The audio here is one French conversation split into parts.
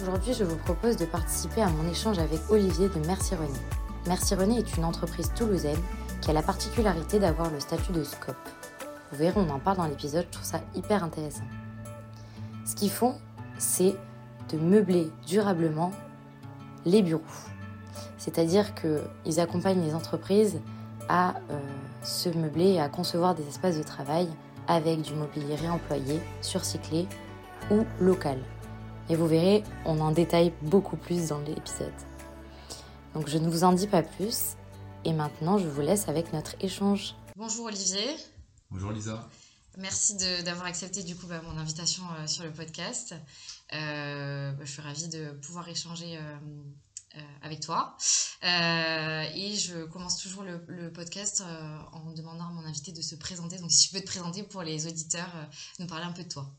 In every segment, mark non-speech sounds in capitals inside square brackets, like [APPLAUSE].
Aujourd'hui, je vous propose de participer à mon échange avec Olivier de Merci René. Merci René est une entreprise toulousaine qui a la particularité d'avoir le statut de SCOP. Vous verrez, on en parle dans l'épisode, je trouve ça hyper intéressant. Ce qu'ils font, c'est de meubler durablement les bureaux. C'est-à-dire qu'ils accompagnent les entreprises à euh, se meubler et à concevoir des espaces de travail avec du mobilier réemployé, surcyclé ou local. Et vous verrez, on en détaille beaucoup plus dans l'épisode. Donc je ne vous en dis pas plus. Et maintenant, je vous laisse avec notre échange. Bonjour Olivier. Bonjour Lisa. Merci d'avoir accepté du coup bah, mon invitation euh, sur le podcast. Euh, bah, je suis ravie de pouvoir échanger euh, avec toi. et je commence toujours le, le podcast en demandant à mon invité de se présenter. Donc si tu peux te présenter pour les auditeurs, nous parler un peu de toi.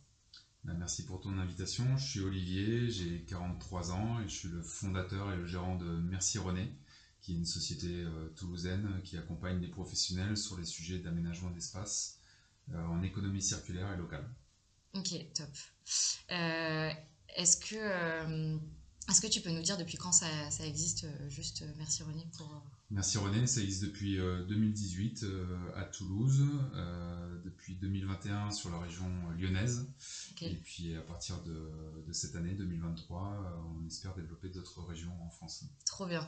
Bah, merci pour ton invitation. Je suis Olivier, j'ai 43 ans et je suis le fondateur et le gérant de Merci René, qui est une société euh, toulousaine qui accompagne les professionnels sur les sujets d'aménagement d'espace euh, en économie circulaire et locale. Ok, top. Euh, est-ce que tu peux nous dire depuis quand ça, existe, euh, juste euh, Merci René pour... Euh, Merci René, ça existe depuis 2018 à Toulouse, depuis 2021 sur la région lyonnaise, et puis à partir de, de, cette année 2023, on espère développer d'autres régions en France. Trop bien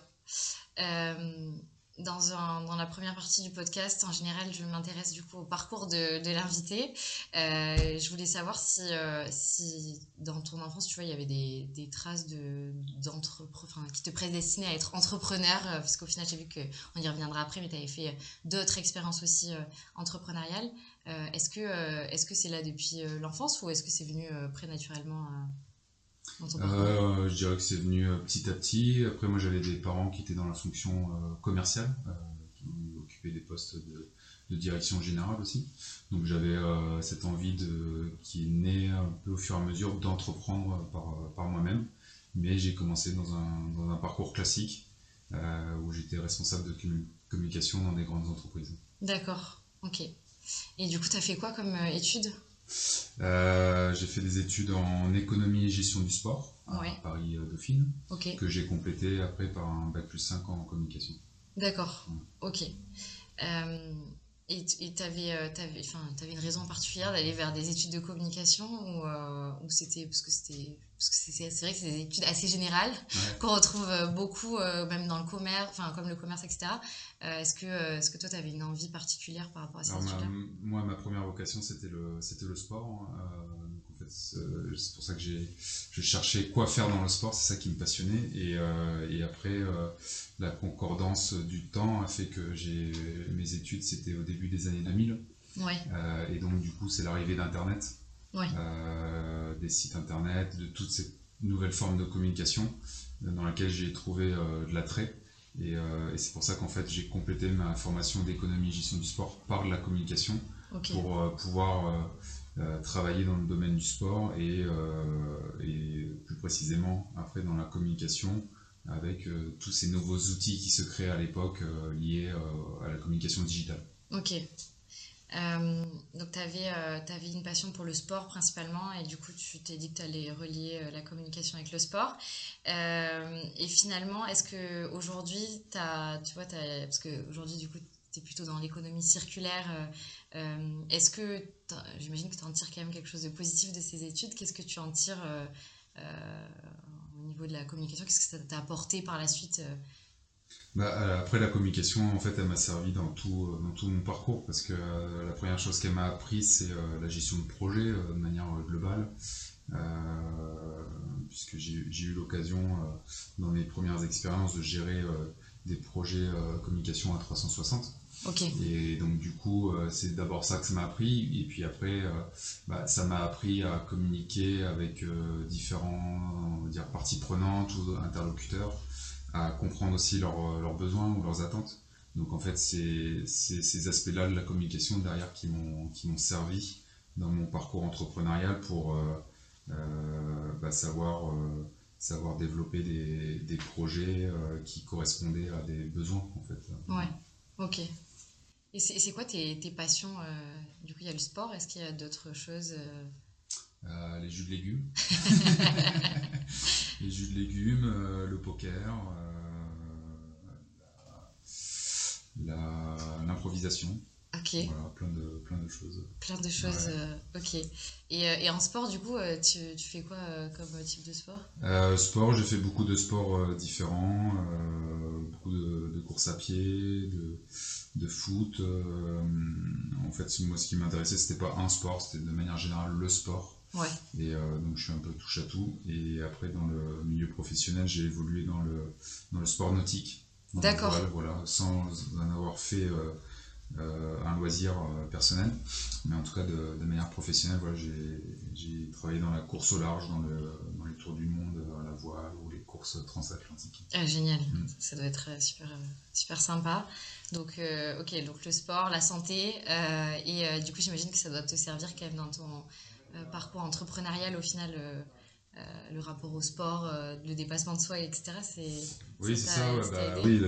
dans, la première partie du podcast, en général, je m'intéresse du coup au parcours de, l'invité. Euh, je voulais savoir si, euh, si dans ton enfance, tu vois, il y avait des, traces de, qui te prédestinaient à être entrepreneur, euh, parce qu'au final, j'ai vu qu'on y reviendra après, mais tu avais fait d'autres expériences aussi entrepreneuriales. est-ce que que c'est là depuis l'enfance ou est-ce que c'est venu prénaturellement euh, je dirais que c'est venu euh, petit à petit. Après, moi, j'avais des parents qui étaient dans la fonction euh, commerciale, qui occupaient des postes de, direction générale aussi. Donc, j'avais cette envie de, qui est née un peu au fur et à mesure d'entreprendre par, par moi-même. Mais j'ai commencé dans un, dans un, parcours classique où j'étais responsable de communication dans des grandes entreprises. D'accord, ok. Et du coup, tu as fait quoi comme études? Euh, j'ai fait des études en économie et gestion du sport à Paris euh, Dauphine, que j'ai complété après par un bac plus 5 en communication. D'accord, ok. Euh, et tu avais, avais, une raison particulière d'aller vers des études de communication ou, ou c'était parce que c'était parce que c'est vrai que c'est des études assez générales qu'on retrouve beaucoup même dans le commerce enfin comme le commerce etc euh, est-ce que, euh, toi, tu avais une envie particulière par rapport à ça Moi, ma première vocation, c'était le, sport. Hein. Euh, en fait, c'est pour ça que je cherchais quoi faire dans le sport, c'est ça qui me passionnait. Et, et après, la concordance du temps a fait que mes études, c'était au début des années 2000. Ouais. et donc, du coup, c'est l'arrivée d'Internet, ouais. des sites Internet, de toutes ces nouvelles formes de communication dans laquelle j'ai trouvé de l'attrait. Euh, et, c'est pour ça qu'en fait j'ai complété ma formation d'économie et gestion du sport par la communication pour euh, pouvoir euh, travailler dans le domaine du sport et, et, plus précisément après dans la communication avec tous ces nouveaux outils qui se créent à l'époque liés à la communication digitale. Ok. Euh, donc, tu avais, euh, une passion pour le sport principalement, et du coup, tu t'es dit que tu allais relier euh, la communication avec le sport. et finalement, est-ce qu'aujourd'hui, tu vois, parce qu'aujourd'hui, du coup, tu es plutôt dans l'économie circulaire, est-ce que, j'imagine que tu en tires quand même quelque chose de positif de ces études, qu'est-ce que tu en tires au niveau de la communication? Qu'est-ce que ça t'a apporté par la suite bah, après la communication, en fait, elle m'a servi dans tout, dans tout mon parcours parce que la première chose qu'elle m'a appris, c'est la gestion de projet de manière globale. puisque j'ai eu l'occasion dans mes premières expériences de gérer des projets communication à 360. Et donc du coup, euh, c'est d'abord ça que ça m'a appris, et puis après, euh, bah, ça m'a appris à communiquer avec euh, différents dire, parties prenantes ou interlocuteurs, à comprendre aussi leurs besoins ou leurs attentes. Donc en fait, c'est ces aspects-là de la communication derrière qui m'ont servi dans mon parcours entrepreneurial pour bah, savoir, savoir développer des, des projets qui correspondaient à des besoins en fait. Ouais, ok. Et c'est quoi tes, tes passions euh, Du coup, il y a le sport. Est-ce qu'il y a d'autres choses euh? Euh, Les jus de légumes. [LAUGHS] les jus de légumes, le poker, l'improvisation. Ok. Voilà, plein de, plein de choses. Plein de choses, ok. Et, et, en sport, du coup, tu, tu fais quoi comme type de sport? Sport, j'ai fait beaucoup de sports différents, beaucoup de, de courses à pied, de, de foot. Euh, en fait, moi, ce qui m'intéressait, c'était pas un sport, c'était de manière générale le sport. Ouais. Et euh, donc, je suis un peu touche à tout. Et après, dans le milieu professionnel, j'ai évolué dans le, dans le sport nautique. D'accord. Voilà, sans en avoir fait euh, un loisir personnel. Mais en tout cas, de, manière professionnelle, voilà, j'ai travaillé dans la course au large, dans, le, dans les tours du monde à la voile ou les courses transatlantiques. Ah, génial. Mm. Ça doit être super, super sympa. Donc, euh, ok, donc le sport, la santé, euh, et euh, du coup, j'imagine que ça doit te servir quand même dans ton parcours entrepreneurial au final. le rapport au sport, le dépassement de soi, etc. oui, c'est ça. Bah, oui,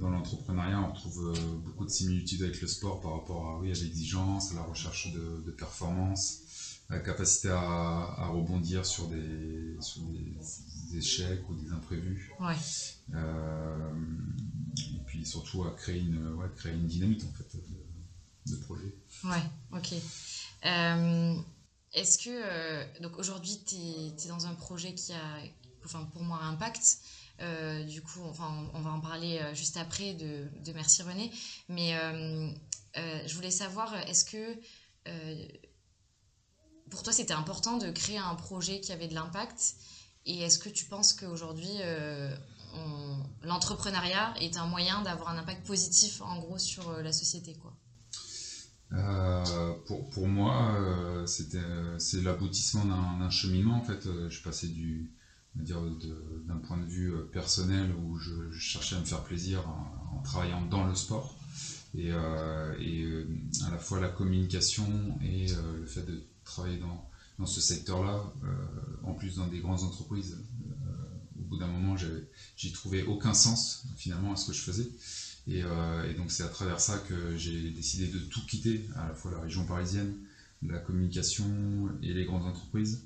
dans, l'entrepreneuriat, on trouve beaucoup de similitudes avec le sport par rapport à, oui, à l'exigence, à la recherche de, performance, à la capacité à, rebondir sur des, sur des, échecs ou des imprévus. Ouais puis surtout à créer une, ouais, créer une dynamique en fait de, projet. Ouais, ok. Euh, est-ce que, euh, donc aujourd'hui, tu es, dans un projet qui a, enfin pour moi, un impact. Euh, du coup, enfin, on va en parler juste après de, de Merci René. Mais je voulais savoir, est-ce que pour toi, c'était important de créer un projet qui avait de l'impact? Et est-ce que tu penses qu'aujourd'hui, l'entrepreneuriat est un moyen d'avoir un impact positif en gros sur la société quoi? Euh, pour, pour, moi, euh, c'est l'aboutissement d'un, cheminement. En fait, je suis passé du, d'un point de vue personnel où je, cherchais à me faire plaisir en, travaillant dans le sport et, et, à la fois la communication et le fait de travailler dans, dans ce secteur-là, en plus dans des grandes entreprises au bout d'un moment, j'y trouvais aucun sens finalement à ce que je faisais. Euh, et, donc c'est à travers ça que j'ai décidé de tout quitter, à la fois la région parisienne, la communication et les grandes entreprises.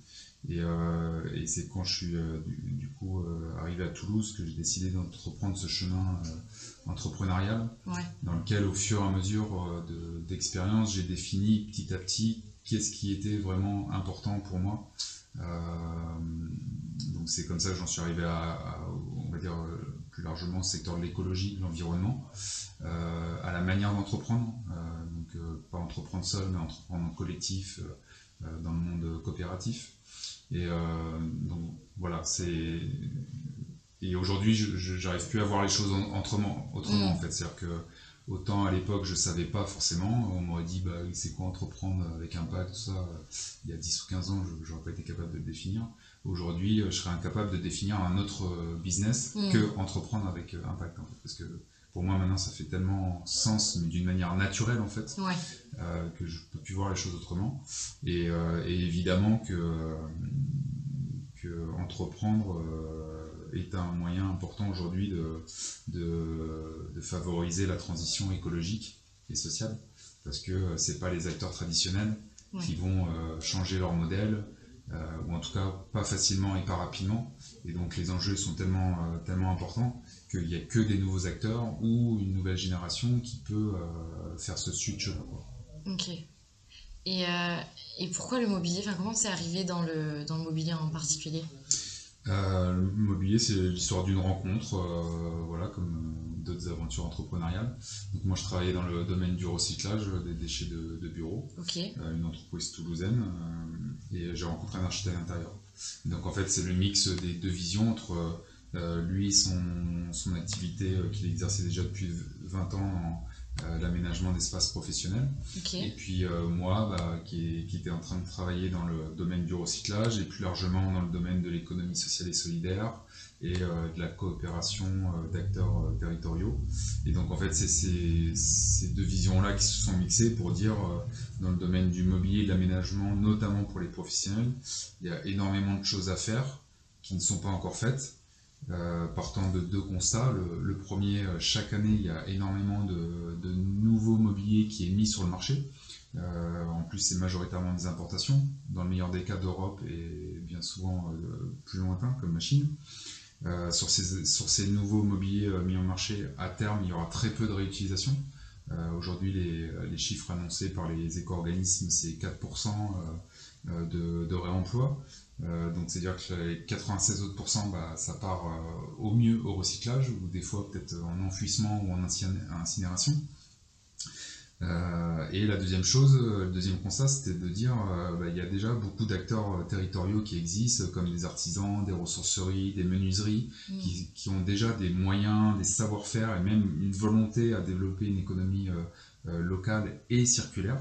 Et, euh, c'est quand je suis euh, du, coup arrivé à Toulouse que j'ai décidé d'entreprendre ce chemin entrepreneurial, dans lequel au fur et à mesure d'expérience, j'ai défini petit à petit qu'est-ce qui était vraiment important pour moi. Euh, donc c'est comme ça que j'en suis arrivé à, on va dire plus largement, au secteur de l'écologie, de l'environnement, euh, à la manière d'entreprendre. donc pas entreprendre seul, mais entreprendre en collectif, dans le monde coopératif. Et donc voilà, c'est et aujourd'hui, je n'arrive plus à voir les choses autrement, autrement mm. en fait. C'est-à-dire que Autant à l'époque, je ne savais pas forcément. On m'aurait dit, bah, c'est quoi entreprendre avec impact, tout ça. Il y a 10 ou 15 ans, je n'aurais pas été capable de le définir. Aujourd'hui, je serais incapable de définir un autre euh, business mm. que entreprendre avec euh, impact. parce que pour moi, maintenant, ça fait tellement sens, mais d'une manière naturelle, en fait, euh, que je ne peux plus voir les choses autrement. Et, évidemment que, que entreprendre est un moyen important aujourd'hui de, de, favoriser la transition écologique et sociale, parce que euh, ce pas les acteurs traditionnels qui vont euh, changer leur modèle, euh, ou en tout cas pas facilement et pas rapidement. Et donc les enjeux sont tellement, tellement importants qu'il n'y a que des nouveaux acteurs ou une nouvelle génération qui peut faire ce switch. Ok. Et, et, pourquoi le mobilier Comment c'est arrivé dans le, dans le mobilier en particulier? Le mobilier, c'est l'histoire d'une rencontre, voilà, comme d'autres aventures entrepreneuriales. Donc moi, je travaillais dans le domaine du recyclage des déchets de, de bureau, une entreprise toulousaine, et j'ai rencontré un architecte intérieur. Donc en fait, c'est le mix des deux visions entre euh, lui, son, son activité euh, qu'il exerçait déjà depuis 20 ans euh, l'aménagement d'espaces professionnels. Et puis moi, bah, qui, qui, était en train de travailler dans le domaine du recyclage et plus largement dans le domaine de l'économie sociale et solidaire et de la coopération d'acteurs territoriaux. Et donc en fait, c'est ces, ces, deux visions-là qui se sont mixées pour dire, dans le domaine du mobilier et de l'aménagement, notamment pour les professionnels, il y a énormément de choses à faire qui ne sont pas encore faites. Euh, partant de deux constats. Le, premier, euh, chaque année, il y a énormément de, nouveaux mobiliers qui est mis sur le marché. Euh, en plus, c'est majoritairement des importations, dans le meilleur des cas d'Europe et bien souvent plus lointain comme sur, ces, sur ces nouveaux mobiliers mis en marché, à terme, il y aura très peu de réutilisation. Aujourd'hui, les, chiffres annoncés par les éco-organismes, c'est 4% de, de, réemploi. Euh, donc c'est-à-dire que les 96 autres pourcents, bah, ça part euh, au mieux au recyclage ou des fois peut-être en enfouissement ou en incinération. Euh, et la deuxième chose, le deuxième constat, c'était de dire bah, il y a déjà beaucoup d'acteurs territoriaux qui existent, comme des artisans, des ressourceries, des menuiseries, mmh. qui, qui, ont déjà des moyens, des savoir-faire et même une volonté à développer une économie locale et circulaire.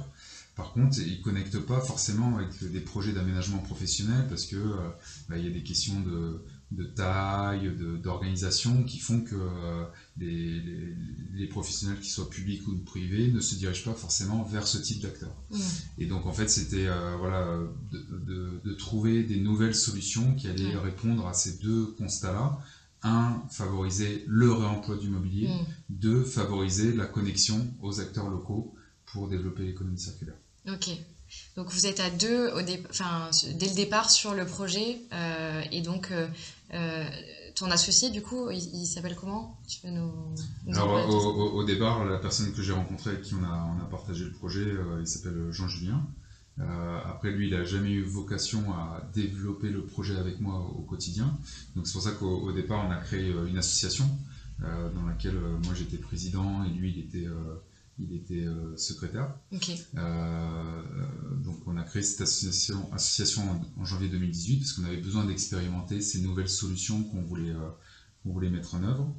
Par contre, ils ne connectent pas forcément avec des projets d'aménagement professionnel parce que euh, bah, il y a des questions de, taille, d'organisation qui font que euh, les, professionnels, qui soient publics ou privés, ne se dirigent pas forcément vers ce type d'acteurs. Mmh. Et donc en fait, c'était euh, voilà, de, trouver des nouvelles solutions qui allaient répondre à ces deux constats-là. Un, favoriser le réemploi du mobilier. Mmh. Deux, favoriser la connexion aux acteurs locaux pour développer l'économie circulaire. Ok. Donc vous êtes à deux au enfin, dès le départ sur le projet euh, et donc euh, euh, ton associé du coup il, s'appelle comment? Tu nous, Alors au, départ la personne que j'ai rencontrée avec qui on a, on a partagé le projet il s'appelle Jean Julien. après lui il n'a jamais eu vocation à développer le projet avec moi au quotidien. Donc c'est pour ça qu'au départ on a créé une association dans laquelle moi j'étais président et lui il était il était euh, secrétaire. Euh, donc on a créé cette association, association en, janvier 2018 parce qu'on avait besoin d'expérimenter ces nouvelles solutions qu'on voulait, euh, voulait mettre en œuvre.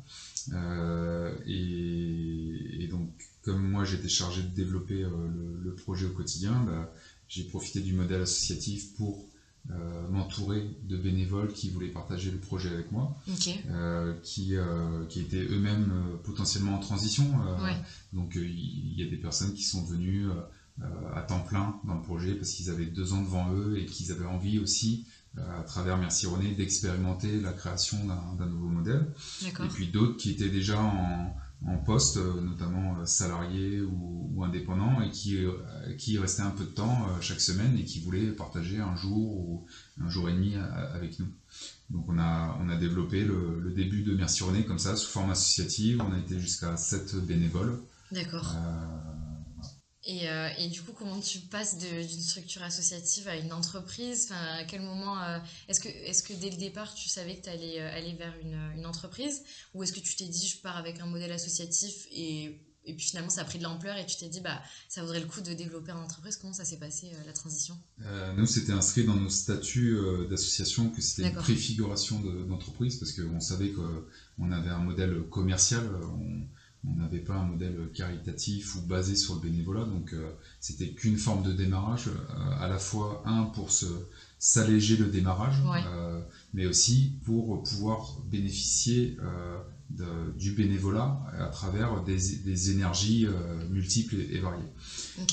Et, donc comme moi j'étais chargé de développer le, projet au quotidien, bah, j'ai profité du modèle associatif pour euh, m'entourer de bénévoles qui voulaient partager le projet avec moi, euh, qui, euh, qui étaient eux-mêmes potentiellement en transition. Donc il y, a des personnes qui sont venues à temps plein dans le projet parce qu'ils avaient deux ans devant eux et qu'ils avaient envie aussi à travers Merci René d'expérimenter la création d'un nouveau modèle. Et puis d'autres qui étaient déjà en, en poste, euh, notamment euh, salariés ou, ou, indépendants, et qui, euh, qui restaient un peu de temps chaque semaine et qui voulaient partager un jour ou un jour et demi avec nous. Donc on a, on a développé le, le début de Merci René comme ça, sous forme associative. On a été jusqu'à 7 bénévoles. D'accord. Et, euh, et, du coup, comment tu passes d'une structure associative à une entreprise? Enfin, À quel moment euh, Est-ce que, est que dès le départ, tu savais que tu allais euh, aller vers une, une entreprise? Ou est-ce que tu t'es dit, je pars avec un modèle associatif et, et puis finalement, ça a pris de l'ampleur et tu t'es dit, bah, ça vaudrait le coup de développer une entreprise? Comment ça s'est passé, la transition? Nous, c'était inscrit dans nos statuts d'association que c'était une préfiguration d'entreprise parce qu'on savait qu'on avait un modèle commercial. On, on n'avait pas un modèle caritatif ou basé sur le bénévolat, donc euh, c'était qu'une forme de démarrage, euh, à la fois un pour se s'alléger le démarrage, euh, mais aussi pour pouvoir bénéficier du bénévolat à travers des, énergies multiples et, variées.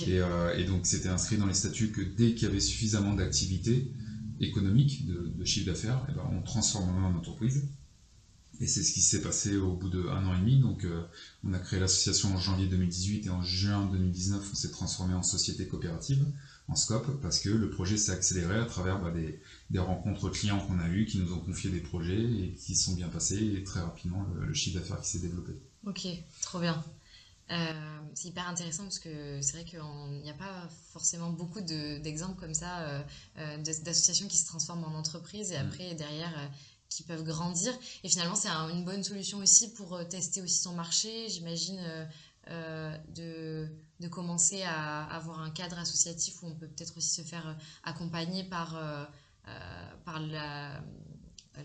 Et, donc c'était inscrit dans les statuts que dès qu'il y avait suffisamment d'activités économiques, de, chiffre d'affaires, eh ben, on transformait en entreprise. Et c'est ce qui s'est passé au bout d'un an et demi. Donc, euh, on a créé l'association en janvier 2018 et en juin 2019, on s'est transformé en société coopérative, en scope, parce que le projet s'est accéléré à travers bah, des, des, rencontres clients qu'on a eues, qui nous ont confié des projets et qui sont bien passés, et très rapidement, le, chiffre d'affaires qui s'est développé. Ok, trop bien. Euh, c'est hyper intéressant parce que c'est vrai qu'il n'y a pas forcément beaucoup d'exemples comme ça euh, d'associations qui se transforment en entreprise et mm. après derrière qui peuvent grandir. Et finalement, c'est une bonne solution aussi pour tester aussi son marché, j'imagine, de, de, commencer à avoir un cadre associatif où on peut peut-être aussi se faire accompagner par, par la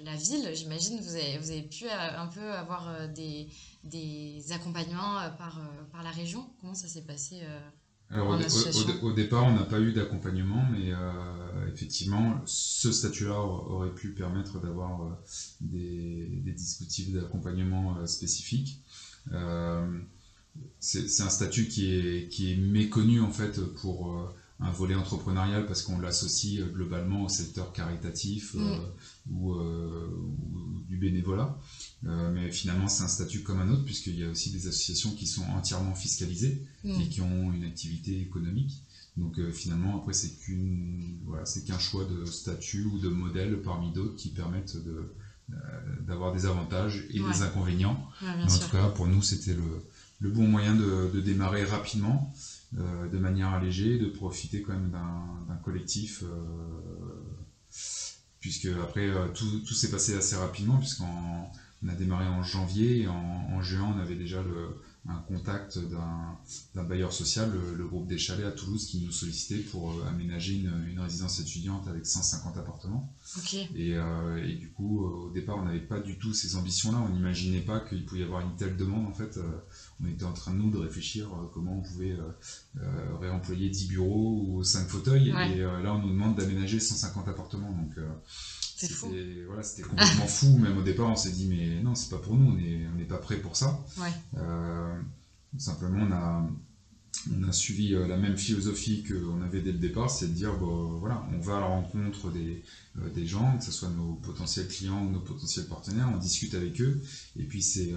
la ville, j'imagine, vous avez, vous avez pu euh, un peu avoir euh, des, des accompagnements euh, par, par la région. Comment ça s'est passé alors au, départ, on n'a pas eu d'accompagnement, mais effectivement, ce statut-là aurait pu permettre d'avoir des, des, dispositifs d'accompagnement spécifiques. c'est un statut qui est, qui est méconnu en fait pour un volet entrepreneurial parce qu'on l'associe euh, globalement au secteur caritatif euh, mm. euh, ou, du bénévolat. mais finalement, c'est un statut comme un autre puisqu'il y a aussi des associations qui sont entièrement fiscalisées mm. et qui ont une activité économique. Donc finalement, après, c'est qu'une, voilà, c'est qu'un choix de statut ou de modèle parmi d'autres qui permettent de, d'avoir des avantages et des inconvénients. en tout cas, pour nous, c'était le, le bon moyen de, de démarrer rapidement. Euh, de manière allégée, de profiter quand même d'un collectif, euh, puisque après euh, tout, tout s'est passé assez rapidement, puisqu'on a démarré en janvier, et en, en juin on avait déjà le, un contact d'un bailleur social, le, groupe des Chalets à Toulouse, qui nous sollicitait pour euh, aménager une, une résidence étudiante avec 150 appartements. Et, euh, et, du coup, euh, au départ, on n'avait pas du tout ces ambitions-là. On n'imaginait pas qu'il pouvait y avoir une telle demande. En fait, on était en train, nous, de réfléchir comment on pouvait réemployer 10 bureaux ou 5 fauteuils. Et là, on nous demande d'aménager 150 appartements. Donc, c'était voilà, complètement fou. Même au départ, on s'est dit, mais non, c'est pas pour nous, on n'est on pas prêt pour ça. Euh, simplement, on a, on a suivi euh, la même philosophie qu'on avait dès le départ, c'est de dire, bon, voilà, on va à la rencontre des, euh, des gens, que ce soit nos potentiels clients ou nos potentiels partenaires, on discute avec eux, et puis c'est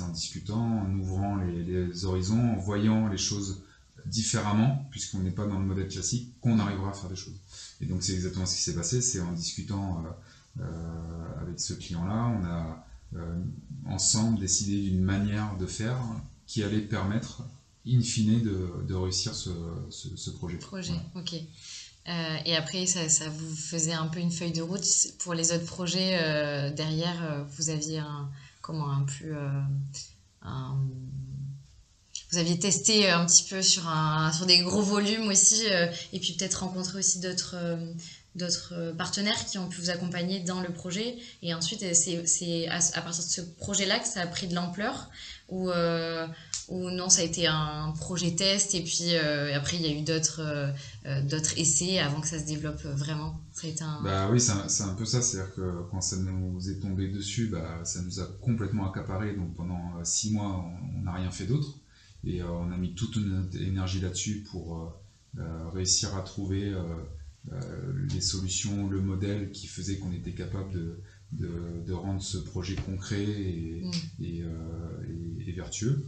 en discutant, en ouvrant les, horizons, en voyant les choses différemment, puisqu'on n'est pas dans le modèle classique, qu'on arrivera à faire des choses. Et donc c'est exactement ce qui s'est passé, c'est en discutant euh, euh, avec ce client-là, on a euh, ensemble décidé d'une manière de faire qui allait permettre, in fine, de, de réussir ce, ce, projet. Projet, ok. et après, ça, ça, vous faisait un peu une feuille de route pour les autres projets derrière. vous aviez un comment un plus un, vous aviez testé un petit peu sur, un, sur des gros volumes aussi, euh, et puis peut-être rencontré aussi d'autres euh, d'autres euh, partenaires qui ont pu vous accompagner dans le projet. Et ensuite, c'est à, à, partir de ce projet-là que ça a pris de l'ampleur, ou, ou non, ça a été un projet test, et puis après, il y a eu d'autres d'autres essais avant que ça se développe vraiment. Ça a été un... Bah oui, c'est un, peu ça, c'est-à-dire que quand ça nous est tombé dessus, bah, ça nous a complètement accaparé. Donc pendant six mois, on n'a rien fait d'autre. Et euh, on a mis toute notre énergie là-dessus pour euh, euh, réussir à trouver les solutions, le modèle qui faisait qu'on était capable de, de, rendre ce projet concret et, mm. et, vertueux.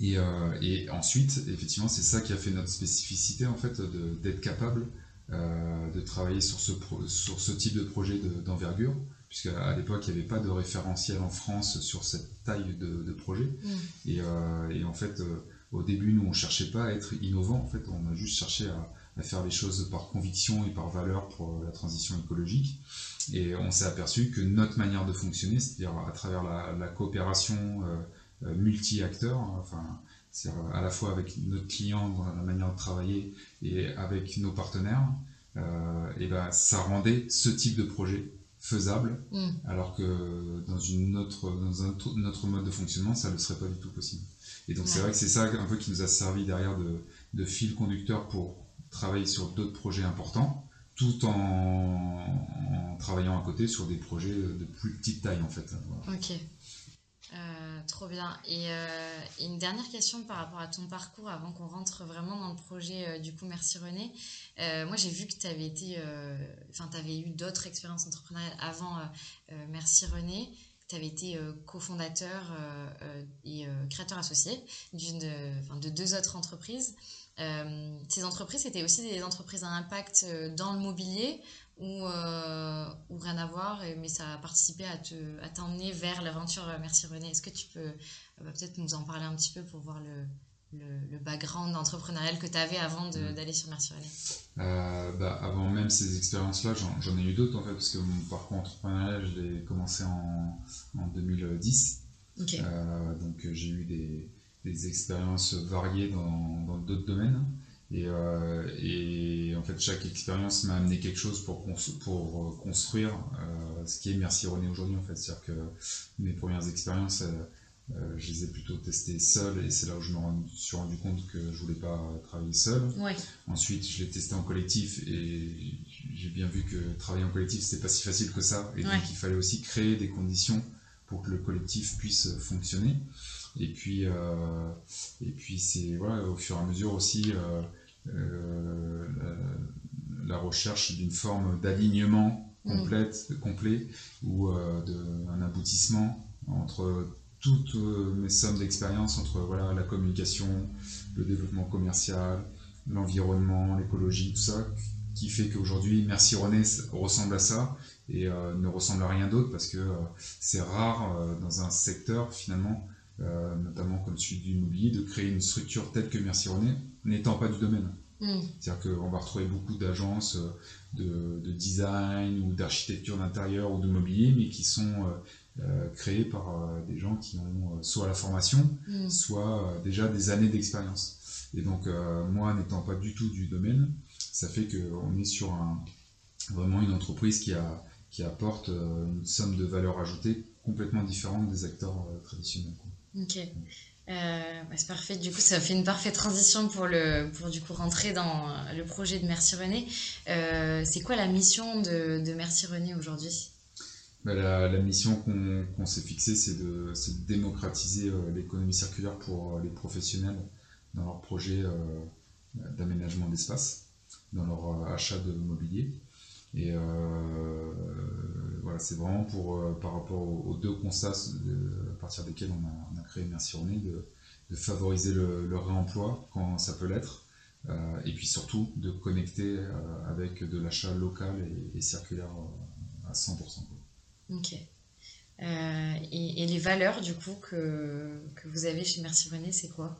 Et, et, ensuite, effectivement, c'est ça qui a fait notre spécificité, en fait, d'être capable de travailler sur ce, sur ce type de projet d'envergure puisqu'à l'époque, il n'y avait pas de référentiel en France sur cette taille de, projet. Mm. Euh, et, en fait, euh, au début, nous, on ne cherchait pas à être innovant, en fait, on a juste cherché à, faire les choses par conviction et par valeur pour la transition écologique. Et on s'est aperçu que notre manière de fonctionner, c'est-à-dire à travers la, coopération euh, multi-acteurs, enfin, à la fois avec notre client dans la manière de travailler et avec nos partenaires, et ben, ça rendait ce type de projet faisable, mm. alors que dans, une autre, dans un autre mode de fonctionnement, ça ne serait pas du tout possible. Et donc c'est vrai que c'est ça un peu qui nous a servi derrière de, de fil conducteur pour travailler sur d'autres projets importants, tout en, travaillant à côté sur des projets de plus petite taille en fait. Ok. Euh, trop bien. Euh, et, une dernière question par rapport à ton parcours avant qu'on rentre vraiment dans le projet euh, du coup Merci René. moi j'ai vu que tu avais été, tu avais eu d'autres expériences entrepreneuriales avant Merci René. Tu avais été cofondateur et créateur associé de deux autres entreprises. Ces entreprises, c'était aussi des entreprises à impact dans le mobilier ou, euh, ou rien à voir, mais ça a participé à, te, à t'emmener vers l'aventure euh, Merci René. Est-ce que tu peux euh, bah, peut-être nous en parler un petit peu pour voir le, le, background entrepreneurial que tu avais avant mm. d'aller sur Merci René? Bah, Avant même ces expériences-là, j'en ai eu d'autres en fait, parce que mon parcours entrepreneurial, je l'ai commencé en, en 2010. donc j'ai eu des, des, expériences variées dans d'autres domaines. Et, euh, et, en fait, chaque expérience m'a amené quelque chose pour, pour euh, construire euh, ce qui est Merci René aujourd'hui. En fait, c'est-à-dire que mes premières expériences, je les ai plutôt testées seul, et c'est là où je me suis rendu compte que je voulais pas travailler seul. Ensuite, je l'ai testé en collectif et j'ai bien vu que travailler en collectif c'était pas si facile que ça, et donc il fallait aussi créer des conditions pour que le collectif puisse fonctionner. Et puis, euh, et puis c'est voilà, au fur et à mesure aussi euh, euh, la, recherche d'une forme d'alignement mm. complète, complet ou d'un aboutissement entre toutes mes sommes d'expérience entre voilà, la communication, le développement commercial, l'environnement, l'écologie, tout ça, qui fait qu'aujourd'hui, Merci René ressemble à ça et ne ressemble à rien d'autre parce que c'est rare dans un secteur finalement euh, notamment comme celui du l'immobilier, de créer une structure telle que Merci René, n'étant pas du domaine. Mm. C'est-à-dire qu'on va retrouver beaucoup d'agences euh, de, design ou d'architecture d'intérieur ou de mobilier, mais qui sont euh, créées par des gens qui ont soit la formation, mm. soit déjà des années d'expérience. Et donc, moi, n'étant pas du tout du domaine, ça fait qu'on est sur un, vraiment une entreprise qui, a, qui apporte une somme de valeur ajoutée complètement différente des acteurs traditionnels. Ok. Euh, bah, c'est parfait. Du coup, ça fait une parfaite transition pour, le, pour du coup rentrer dans le projet de Merci René. Euh, c'est quoi la mission de, de Merci René aujourd'hui? Bah, la, mission qu'on s'est fixée, c'est de, de, démocratiser euh, l'économie circulaire pour les professionnels dans leur projet d'aménagement d'espace, dans leur achat de mobilier. Et voilà, c'est vraiment pour, par rapport aux, deux constats à partir desquels on a, on a créé Merci René, de, de favoriser le, réemploi quand ça peut l'être, euh, et puis surtout de connecter euh, avec de l'achat local et, circulaire euh, à 100%. Ok. Et, les valeurs du coup que, que vous avez chez Merci René, c'est quoi?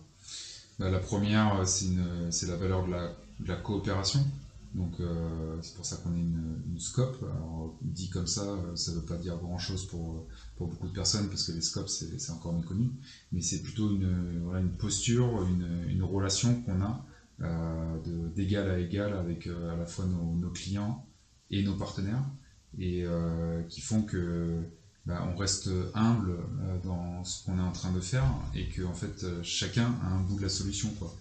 Bah, La première, c'est la valeur de la, de la coopération. Donc euh, c'est pour ça qu'on est une, scope. Alors dit comme ça, euh, ça ne veut pas dire grand chose pour, pour beaucoup de personnes parce que les scopes c'est encore méconnu, mais c'est plutôt une, posture, une, relation qu'on a euh, d'égal à égal avec euh, à la fois nos, clients et nos partenaires et euh, qui font que bah, on reste humble dans ce qu'on est en train de faire et que fait chacun a un bout de la solution quoi.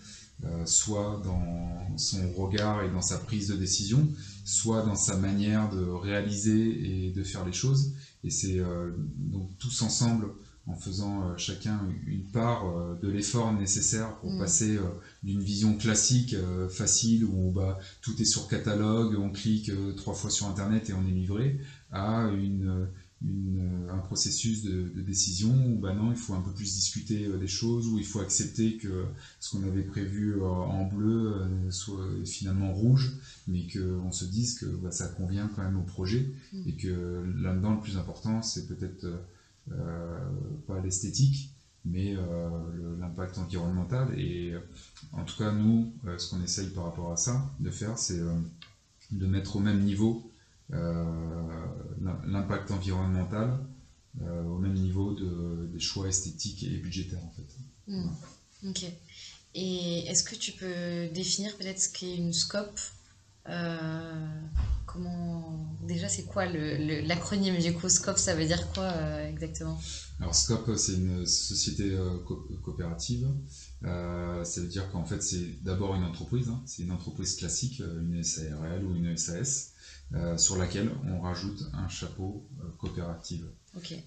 Euh, soit dans son regard et dans sa prise de décision, soit dans sa manière de réaliser et de faire les choses. Et c'est euh, donc tous ensemble, en faisant euh, chacun une part de l'effort nécessaire pour mm. passer d'une vision classique, facile, où bah, tout est sur catalogue, on clique trois fois sur Internet et on est livré, à une un processus de, décision où bah non, il faut un peu plus discuter euh, des choses, où il faut accepter que ce qu'on avait prévu euh, en bleu euh, soit finalement rouge, mais qu'on se dise que bah, ça convient quand même au projet mm. et que là-dedans, le plus important, c'est peut-être pas l'esthétique, mais l'impact environnemental. Et en tout cas, nous, ce qu'on essaye par rapport à ça de faire, c'est de mettre au même niveau euh, l'impact environnemental euh, au même niveau de, des choix esthétiques et budgétaires en fait. Hmm. Ok. Et est-ce que tu peux définir peut-être ce qu'est une scope euh, comment déjà c'est quoi l'acronyme du coup SCOP ça veut dire quoi exactement? Alors SCOP c'est une société coopérative ça veut dire qu'en fait c'est d'abord une entreprise hein. c'est une entreprise classique une SARL ou une SAS euh, sur laquelle on rajoute un chapeau euh, coopératif.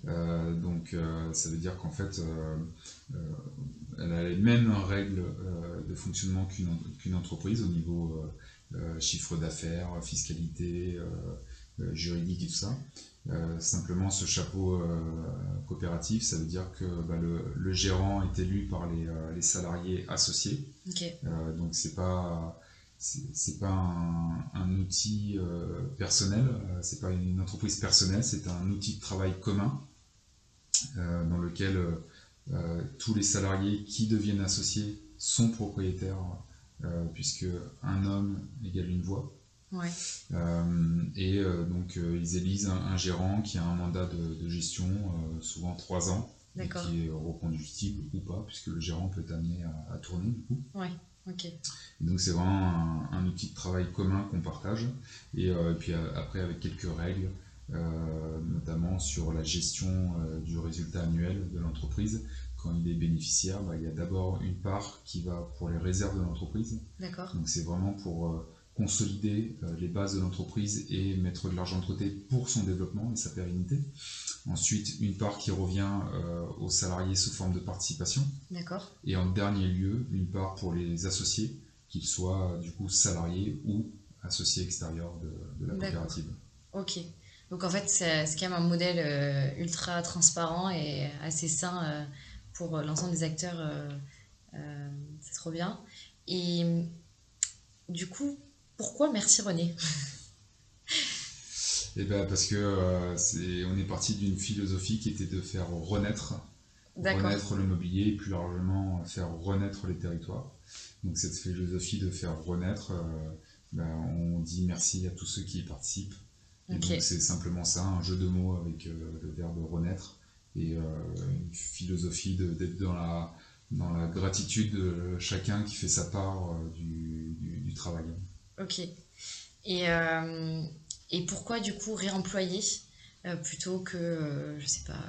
Euh, donc ça veut dire qu'en fait, elle a les mêmes règles de fonctionnement qu'une entreprise au niveau chiffre d'affaires, fiscalité, juridique et tout ça. simplement, ce chapeau coopératif, ça veut dire que bah, le, gérant est élu par les, salariés associés. donc c'est pas c'est pas un, outil euh, personnel, euh, c'est pas une entreprise personnelle, c'est un outil de travail commun euh, dans lequel tous les salariés qui deviennent associés sont propriétaires, puisque un homme égale une voix. et donc ils élisent un, gérant qui a un mandat de, gestion, souvent trois ans, qui est reconductible ou pas, puisque le gérant peut être amené à, tourner du coup. Donc c'est vraiment un, outil de travail commun qu'on partage. Et, puis après avec quelques règles euh, notamment sur la gestion euh, du résultat annuel de l'entreprise. Quand il est bénéficiaire, bah, il y a d'abord une part qui va pour les réserves de l'entreprise. D'accord. Donc c'est vraiment pour euh, consolider les bases de l'entreprise et mettre de l'argent de côté pour son développement et sa pérennité. Ensuite, une part qui revient aux salariés sous forme de participation. D'accord. Et en dernier lieu, une part pour les associés, qu'ils soient du coup salariés ou associés extérieurs de, de la coopérative. Ok. Donc en fait, c'est quand même un modèle euh, ultra transparent et assez sain euh, pour l'ensemble des acteurs. Euh, c'est trop bien. Et du coup, pourquoi merci René? Eh bien parce que c'est, on est parti d'une philosophie qui était de faire renaître, renaître le mobilier et plus largement faire renaître les territoires. Donc cette philosophie de faire renaître, ben, on dit merci à tous ceux qui y participent donc c'est simplement ça, un jeu de mots avec euh, le verbe renaître et euh, une philosophie d'être dans la, dans la gratitude de chacun qui fait sa part euh, du, du, travail. Ok. Et, et pourquoi du coup réemployer plutôt que, je sais pas,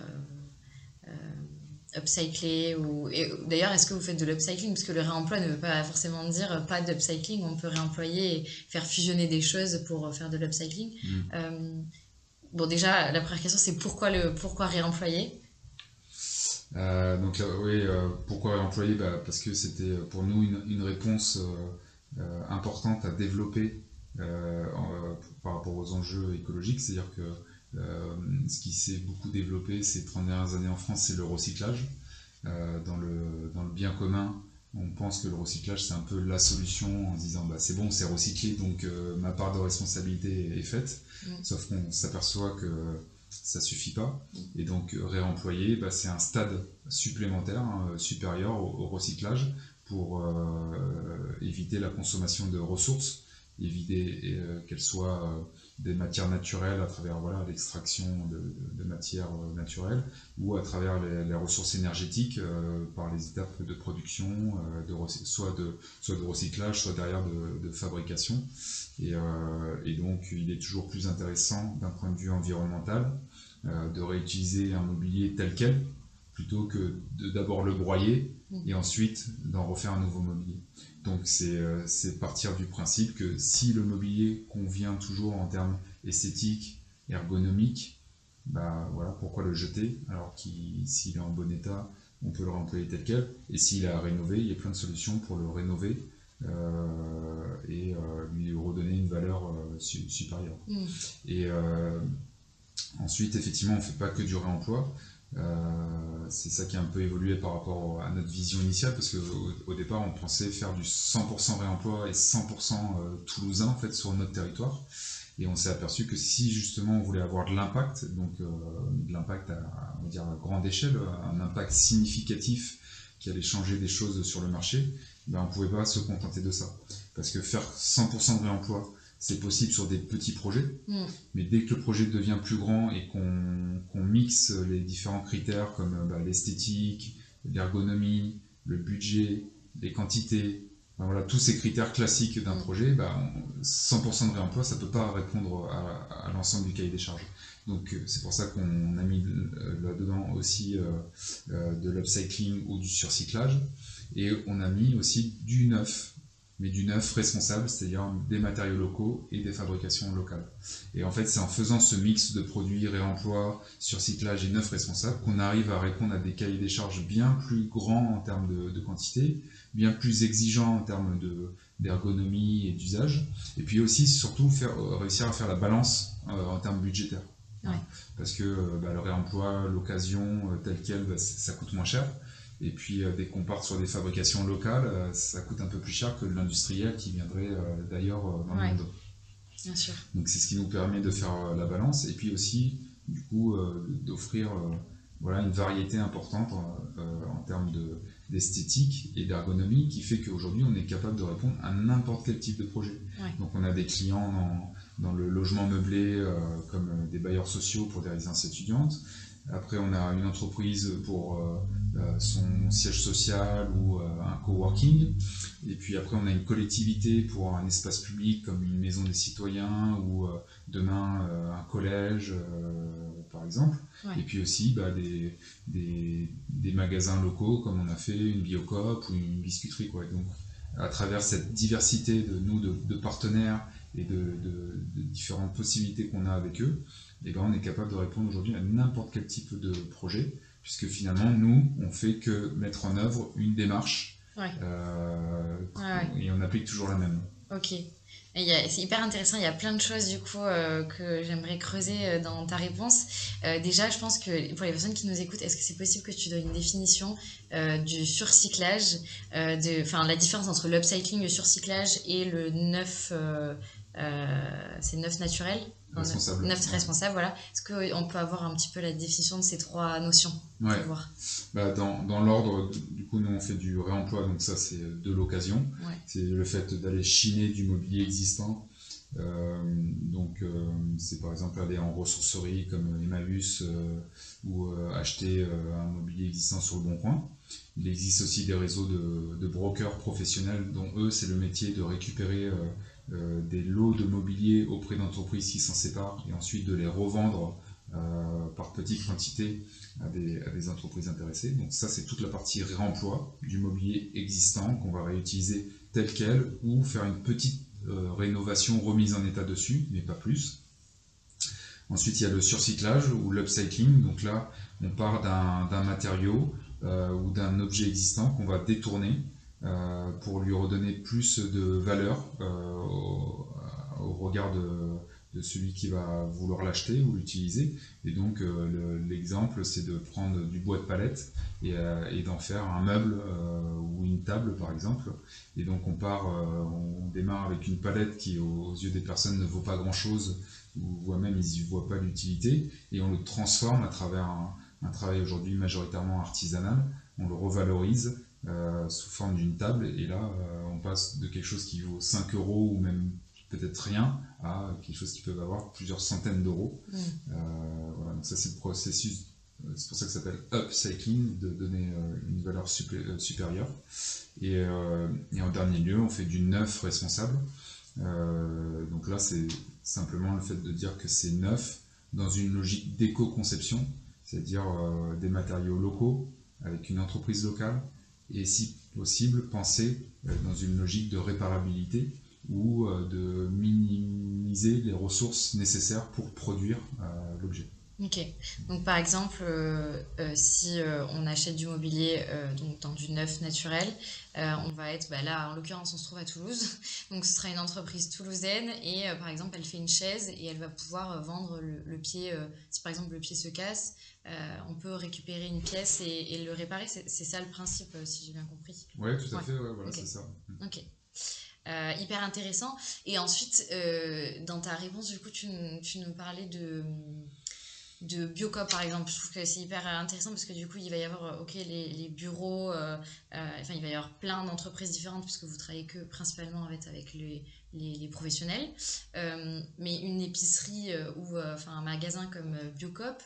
upcycler ou d'ailleurs est-ce que vous faites de l'upcycling? Parce que le réemploi ne veut pas forcément dire euh, pas d'upcycling. On peut réemployer et faire fusionner des choses pour faire de l'upcycling. Mm. euh, bon déjà la première question c'est pourquoi le pourquoi réemployer? Euh, donc oui pourquoi réemployer? Bah, parce que c'était pour nous une, une réponse importante à développer par rapport aux enjeux écologiques c'est à dire que euh, ce qui s'est beaucoup développé ces 30 dernières années en France, c'est le recyclage. Euh, dans, le, dans le bien commun, on pense que le recyclage c'est un peu la solution en se disant bah, c'est bon, c'est recyclé, donc euh, ma part de responsabilité est faite. Sauf qu'on s'aperçoit que ça suffit pas. Et donc réemployer, bah, c'est un stade supplémentaire, hein, supérieur au, recyclage pour éviter la consommation de ressources, éviter qu'elles soient des matières naturelles à travers l'extraction de, matières euh, naturelles ou à travers les, ressources énergétiques euh, par les étapes de production, euh, soit, de, recyclage, soit derrière de, fabrication. Et, donc il est toujours plus intéressant d'un point de vue environnemental de réutiliser un mobilier tel quel plutôt que d'abord le broyer et ensuite d'en refaire un nouveau mobilier. Donc euh, c'est partir du principe que si le mobilier convient toujours en termes esthétiques, ergonomiques, bah voilà, pourquoi le jeter alors qu'il s'il est en bon état, on peut le réemployer tel quel. Et s'il à rénover, il y a plein de solutions pour le rénover euh, et euh, lui redonner une valeur supérieure. Mm. Et ensuite, effectivement, on ne fait pas que du réemploi. Euh, c'est ça qui a un peu évolué par rapport à notre vision initiale, parce qu'au au départ, on pensait faire du 100% réemploi et 100% euh, toulousain en fait, sur notre territoire. Et on s'est aperçu que si justement on voulait avoir de l'impact, donc euh, de l'impact à, on dire, à grande échelle, un impact significatif qui allait changer des choses sur le marché, ben on ne pouvait pas se contenter de ça. Parce que faire 100% de réemploi, c'est possible sur des petits projets, mm. mais dès que le projet devient plus grand et qu'on mixe les différents critères comme euh, bah, l'esthétique, l'ergonomie, le budget, les quantités, voilà, tous ces critères classiques d'un mm. projet, bah, 100% de réemploi, ça ne peut pas répondre à, l'ensemble du cahier des charges. Donc euh, c'est pour ça qu'on a mis euh, là-dedans aussi de l'upcycling ou du surcyclage, et on a mis aussi du neuf mais du neuf responsable, c'est-à-dire des matériaux locaux et des fabrications locales. Et en fait, c'est en faisant ce mix de produits, réemploi, surcyclage et neuf responsable qu'on arrive à répondre à des cahiers des charges bien plus grands en termes de, quantité, bien plus exigeants en termes d'ergonomie et d'usage, et puis aussi, surtout, faire, réussir à faire la balance euh, en termes budgétaires. Parce que euh, bah, le réemploi, l'occasion, euh, tel quel, bah, ça coûte moins cher. Et puis, euh, dès qu'on part sur des fabrications locales, euh, ça coûte un peu plus cher que l'industriel qui viendrait euh, d'ailleurs dans le monde. Bien sûr. Donc, c'est ce qui nous permet de faire la balance. Et puis aussi, du coup, d'offrir voilà, une variété importante en, termes d'esthétique et d'ergonomie qui fait qu'aujourd'hui on est capable de répondre à n'importe quel type de projet. Donc on a des clients dans, dans le logement meublé comme des bailleurs sociaux pour des résidences étudiantes. Après, on a une entreprise pour euh, euh, son siège social ou euh, un coworking. Et puis après, on a une collectivité pour un espace public comme une maison des citoyens ou demain un collège, par exemple. Et puis aussi bah, des, des, des, magasins locaux comme on a fait une Biocop ou une biscuiterie. Quoi. donc, à travers cette diversité de nous, de, de partenaires et de, de, de différentes possibilités qu'on a avec eux, et ben on est capable de répondre aujourd'hui à n'importe quel type de projet, puisque finalement, nous, on fait que mettre en œuvre une démarche euh, et on applique toujours la même. Ok. C'est hyper intéressant, il y a plein de choses du coup euh, que j'aimerais creuser euh, dans ta réponse. déjà, je pense que pour les personnes qui nous écoutent, est-ce que c'est possible que tu donnes une définition du surcyclage, de, la différence entre l'upcycling, le surcyclage et le neuf, c'est neuf naturel Responsable. Neuf responsable, voilà. Est-ce qu'on peut avoir un petit peu la définition de ces trois notions ouais. Bah, dans, dans l'ordre, du coup, nous on fait du réemploi, donc ça c'est de l'occasion. C'est le fait d'aller chiner du mobilier existant. Euh, donc euh, c'est par exemple aller en ressourcerie comme Emmaüs euh, ou acheter un mobilier existant sur le bon coin. Il existe aussi des réseaux de, de brokers professionnels dont eux c'est le métier de récupérer euh, des lots de mobilier auprès d'entreprises qui s'en séparent et ensuite de les revendre euh, par petites quantités à des, entreprises intéressées. Donc ça, c'est toute la partie réemploi du mobilier existant qu'on va réutiliser tel quel ou faire une petite euh, rénovation, remise en état dessus, mais pas plus. Ensuite, il y a le surcyclage ou l'upcycling. Donc là, on part d'un matériau ou d'un objet existant qu'on va détourner pour lui redonner plus de valeur euh, au, regard de, celui qui va vouloir l'acheter ou l'utiliser. Et donc euh, l'exemple, c'est de prendre du bois de palette et, d'en faire un meuble ou une table, par exemple. Et donc on part, on démarre avec une palette qui, aux, yeux des personnes, ne vaut pas grand-chose, ou voire même ils n'y voient pas l'utilité, et on le transforme à travers un travail aujourd'hui majoritairement artisanal. On le revalorise euh, sous forme d'une table. Et là, euh, on passe de quelque chose qui vaut 5 euros ou même peut-être rien à quelque chose qui peut avoir plusieurs centaines d'euros. Mm. Euh, voilà, donc ça c'est le processus, c'est pour ça que ça s'appelle upcycling, de donner une valeur supérieure. Et, et, en dernier lieu, on fait du neuf responsable. donc là, c'est simplement le fait de dire que c'est neuf dans une logique d'éco-conception, c'est-à-dire des matériaux locaux avec une entreprise locale, et si possible penser euh, dans une logique de réparabilité ou euh, de minimiser les ressources nécessaires pour produire euh, l'objet. Ok, donc par exemple, si on achète du mobilier donc dans du neuf naturel, on va être, bah là en l'occurrence on se trouve à Toulouse, [LAUGHS] donc ce sera une entreprise toulousaine et par exemple elle fait une chaise et elle va pouvoir vendre le, le pied, si par exemple le pied se casse, euh, on peut récupérer une pièce et, le réparer. C'est ça le principe, euh, si j'ai bien compris. Oui, tout à fait, voilà, c'est ça. Mm. Ok. Euh, hyper intéressant. Et ensuite, dans ta réponse, du coup, tu, nous parlais de, de Biocop, par exemple. Je trouve que c'est hyper intéressant parce que du coup, il va y avoir ok les, bureaux, enfin, il va y avoir plein d'entreprises différentes puisque vous travaillez que principalement avec, avec les, les, professionnels. mais une épicerie ou enfin, un magasin comme Biocop,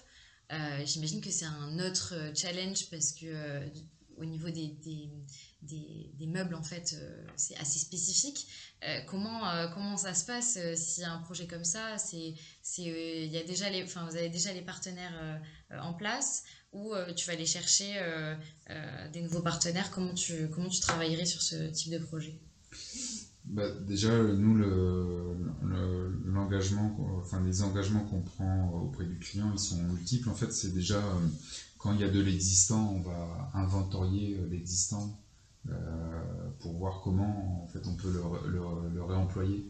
euh, j'imagine que c'est un autre euh, challenge parce que euh, au niveau des, des, des, meubles, en fait, c'est assez spécifique. Comment, comment ça se passe y a un projet comme ça c'est, c'est, y a déjà les, Vous avez déjà les partenaires en place ou tu vas aller chercher des nouveaux partenaires comment tu, comment tu travaillerais sur ce type de projet? Bah, déjà, nous, l'engagement, enfin, les engagements qu'on prend auprès du client, ils sont multiples. En fait, c'est déjà euh, quand il y a de l'existant, on va inventorier euh, l'existant euh, pour voir comment en fait, on peut le, réemployer,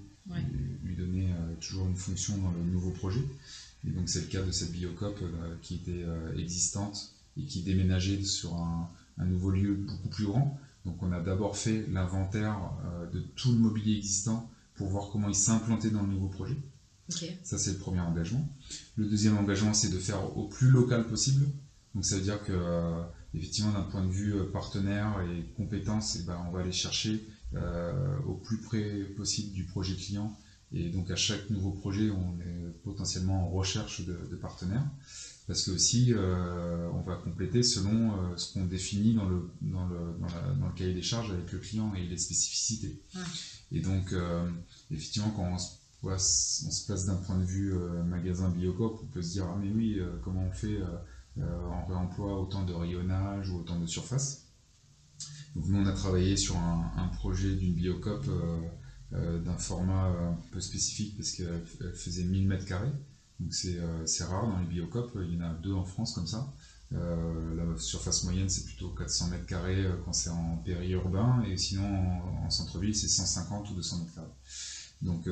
lui, donner toujours une fonction dans le nouveau projet. Et donc, c'est le cas de cette biocop qui était existante et qui déménageait sur un nouveau lieu beaucoup plus grand. Donc on a d'abord fait l'inventaire euh, de tout le mobilier existant pour voir comment il s'implantait dans le nouveau projet. Ça c'est le premier engagement. Le deuxième engagement c'est de faire au plus local possible. Donc ça veut dire que effectivement d'un point de vue partenaire et compétences, et eh ben, on va aller chercher au plus près possible du projet client. Et donc à chaque nouveau projet, on est potentiellement en recherche de, de partenaires parce que aussi euh, on va compléter selon euh, ce qu'on définit dans le, dans, le, dans, le cahier des charges avec le client et les spécificités. Et donc, euh, effectivement, quand on se, on se place d'un point de vue magasin Biocop, on peut se dire Ah, mais oui, comment on fait en réemploi autant de rayonnage ou autant de surface nous, on a travaillé sur un, projet d'une Biocop d'un format un peu spécifique parce qu'elle faisait 1000 mètres carrés. Donc euh, c'est rare dans les biocopes, il y en a deux en France comme ça. Euh, la surface moyenne c'est plutôt 400 mètres carrés euh, quand c'est en périurbain et sinon en, centre-ville c'est 150 ou 200 mètres carrés. Donc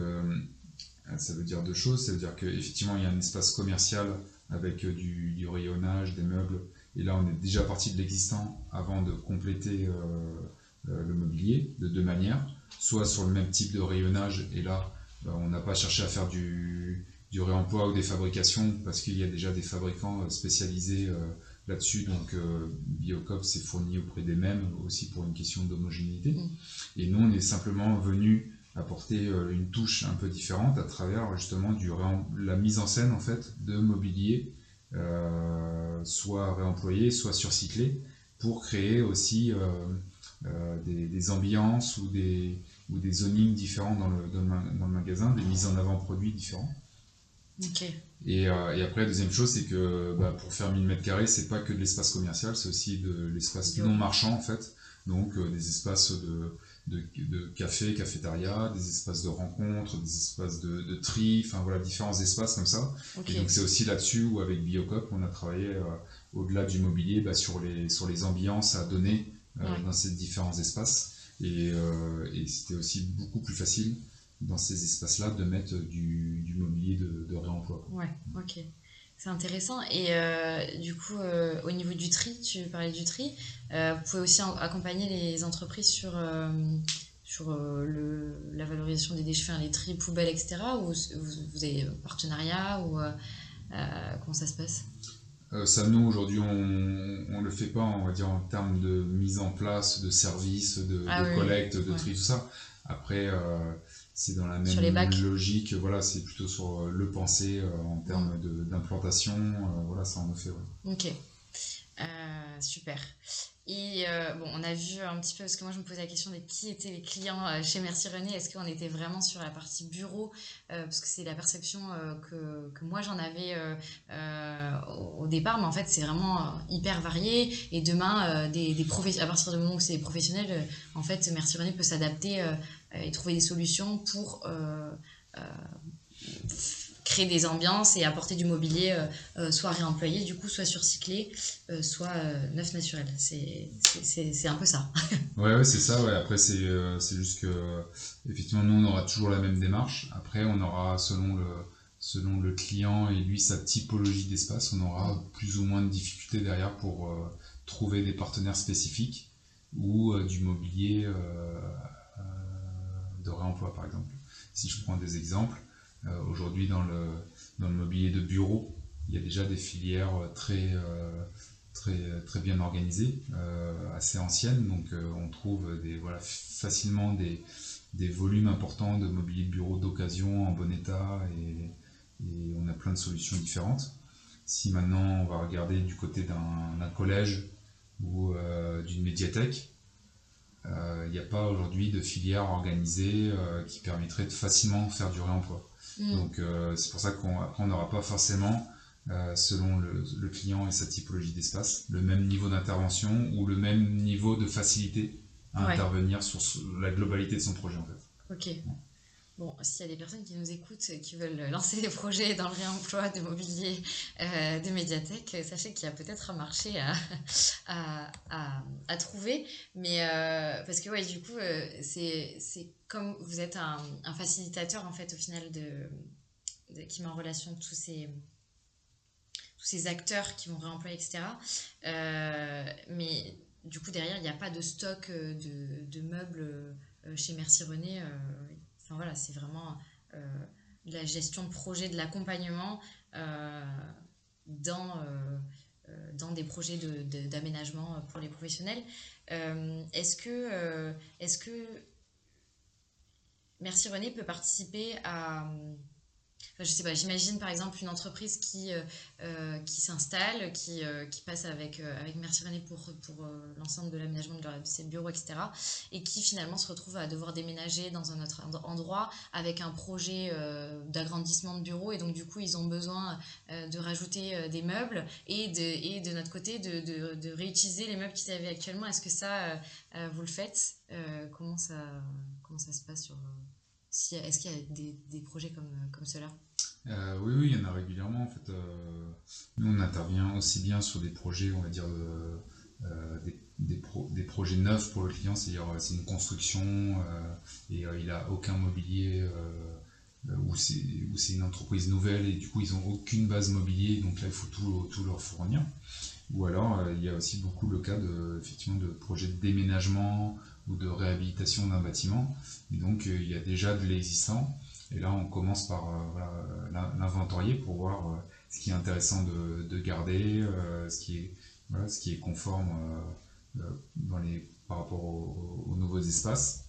ça veut dire deux choses, ça veut dire qu'effectivement il y a un espace commercial avec du, rayonnage, des meubles, et là on est déjà parti de l'existant avant de compléter le mobilier de deux manières, soit sur le même type de rayonnage, et là on n'a pas cherché à faire du, du réemploi ou des fabrications, parce qu'il y a déjà des fabricants euh, spécialisés euh, là-dessus. Donc euh, Biocop s'est fourni auprès des mêmes aussi pour une question d'homogénéité. Mm. Et nous, on est simplement venu apporter une touche un peu différente à travers justement du la mise en scène en fait de mobilier, soit réemployé, soit surcyclé, pour créer aussi des, ambiances ou des, ou des zonings différents dans le, dans le magasin, des mises en avant produits différents. Et, euh, et, après, la deuxième chose, c'est que bah, pour faire 1000 mètres carrés, c'est pas que de l'espace commercial, c'est aussi de l'espace non marchand en fait. Donc euh, des espaces de, de, de, café, cafétéria, des espaces de rencontres, des espaces de, de tri, enfin voilà, différents espaces comme ça. Et donc c'est aussi là-dessus où avec Biocop, on a travaillé euh, au-delà du mobilier bah, sur, les, sur les ambiances à donner dans ces différents espaces. Et, et c'était aussi beaucoup plus facile dans ces espaces-là de mettre du, du mobilier de, de, réemploi. Ouais, ok. C'est intéressant. Et euh, du coup, euh, au niveau du tri, tu parlais du tri, euh, vous pouvez aussi accompagner les entreprises sur, sur le, la valorisation des déchets, les tri, poubelles, etc. Ou vous, vous avez un partenariat ou comment ça se passe? Ça, nous, aujourd'hui, on ne le fait pas, on va dire, en termes de mise en place, de services, de, ah collecte, de tri, tout ça. Après, c'est dans la même logique. Voilà, c'est plutôt sur euh, le penser euh, en termes d'implantation. Euh, voilà, ça en fait. Ok. super. Et bon, on a vu un petit peu, parce que moi je me posais la question de qui étaient les clients chez Merci René. Est-ce qu'on était vraiment sur la partie bureau Parce que c'est la perception que, que, moi j'en avais au, départ, mais en fait c'est vraiment hyper varié. Et demain, des, des à partir du moment où c'est des professionnels, en fait Merci René peut s'adapter et trouver des solutions pour euh, euh, créer des ambiances et apporter du mobilier soit réemployé, du coup, soit surcyclé, soit neuf naturel. C'est un peu ça. [LAUGHS] ouais, ouais c'est ça. Ouais. Après, c'est juste que, effectivement, nous, on aura toujours la même démarche. Après, on aura, selon le, selon le client et lui, sa typologie d'espace, on aura plus ou moins de difficultés derrière pour trouver des partenaires spécifiques ou du mobilier de réemploi, par exemple. Si je prends des exemples, euh, aujourd'hui dans le, dans le mobilier de bureau, il y a déjà des filières très, euh, très, très bien organisées, euh, assez anciennes, donc on trouve des, voilà, facilement des, des volumes importants de mobilier de bureau d'occasion en bon état et, on a plein de solutions différentes. Si maintenant on va regarder du côté d'un collège ou d'une médiathèque, il euh, n'y a pas aujourd'hui de filière organisée euh, qui permettrait de facilement faire du réemploi. Mm. Donc euh, c'est pour ça qu'on n'aura pas forcément, selon le, client et sa typologie d'espace, le même niveau d'intervention ou le même niveau de facilité à intervenir sur la globalité de son projet en fait. Ok. Bon, s'il y a des personnes qui nous écoutent qui veulent [LAUGHS] lancer des projets dans le réemploi de mobilier euh, de médiathèque, sachez qu'il y a peut-être un marché à, [LAUGHS] à, trouver. Mais euh, parce que, ouais, du coup, euh, c'est comme vous êtes un, facilitateur, en fait, au final, de, qui met en relation tous ces, tous ces acteurs qui vont réemployer, etc. mais du coup, derrière, il n'y a pas de stock de, de meubles chez Merci René voilà, c'est vraiment euh, de la gestion de projet, de l'accompagnement euh, dans, euh, dans des projets d'aménagement de, pour les professionnels. est-ce que, est-ce que Merci René peut participer à je sais pas, j'imagine par exemple une entreprise qui, euh, euh, qui s'installe, qui, euh, qui passe avec, avec Merci René pour, pour l'ensemble de l'aménagement de, ses bureaux, etc. Et qui finalement se retrouve à devoir déménager dans un autre endroit avec un projet d'agrandissement de bureaux. Et donc du coup, ils ont besoin de rajouter des meubles et de, et de notre côté de, de, de réutiliser les meubles qu'ils avaient actuellement. Est-ce que ça, vous le faites? Comment, ça, comment ça se passe sur... Est-ce qu'il y a des, projets comme, comme cela? Euh, oui, oui, il y en a régulièrement. En fait, euh, nous, on intervient aussi bien sur des projets, on va dire, euh, des, projets neufs pour le client, c'est-à-dire c'est une construction et il n'a aucun mobilier ou c'est une entreprise nouvelle et du coup ils n'ont aucune base mobilier, donc là il faut tout, tout leur fournir. Ou alors il y a aussi beaucoup le cas de, effectivement, de projets de déménagement de réhabilitation d'un bâtiment. Donc il y a déjà de l'existant et là, on commence par euh, l'inventorier pour voir euh, ce qui est intéressant de, garder, euh, ce, qui est, ce qui est conforme par rapport aux, nouveaux espaces,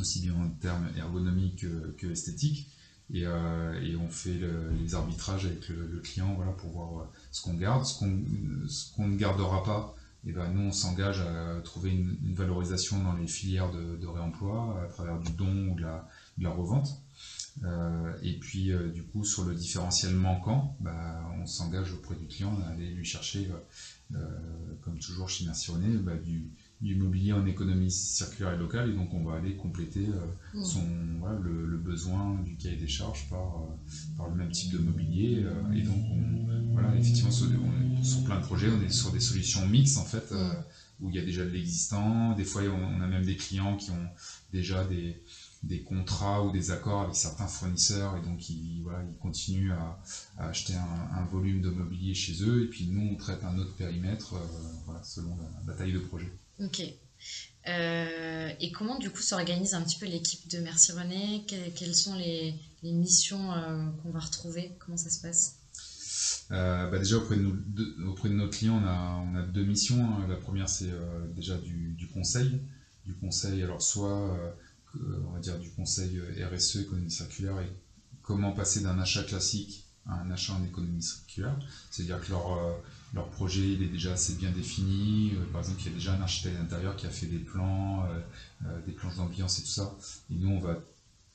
aussi bien en termes ergonomiques que, esthétiques. Et, on fait les arbitrages avec le, client pour voir ce qu'on garde, ce qu'on ne gardera pas. Et ben, nous, on s'engage à trouver une, valorisation dans les filières de, réemploi à travers du don ou de la revente. Euh, et puis, euh, du coup, sur le différentiel manquant, bah, on s'engage auprès du client à aller lui chercher, euh, comme toujours chez Merci René, bah, du, du, mobilier en économie circulaire et locale. Et donc, on va aller compléter mmh. son, le, besoin du cahier des charges par, par le même type de mobilier. et donc, voilà, effectivement, sur, sur, plein de projets, on est sur des solutions mixtes, en fait, mmh. où il y a déjà de l'existant. Des fois, on a même des clients qui ont déjà des des contrats ou des accords avec certains fournisseurs et donc ils, voilà, ils continuent à, acheter un, volume de mobilier chez eux et puis nous on traite un autre périmètre euh, voilà, selon la, taille de projet. Ok. Euh, et comment du coup s'organise un petit peu l'équipe de Merci René? Quelles, sont les, missions euh, qu'on va retrouver? Comment ça se passe? Bah déjà auprès de, nous, auprès de nos clients on a, deux missions. Hein. La première c'est déjà du, du, conseil. Du conseil alors soit on va dire, du conseil euh, RSE, économie circulaire, et comment passer d'un achat classique à un achat en économie circulaire. C'est-à-dire que leur, euh, leur projet il est déjà assez bien défini. Euh, par exemple, il y a déjà un architecte d'intérieur qui a fait des plans, des planches d'ambiance et tout ça. Et nous, on va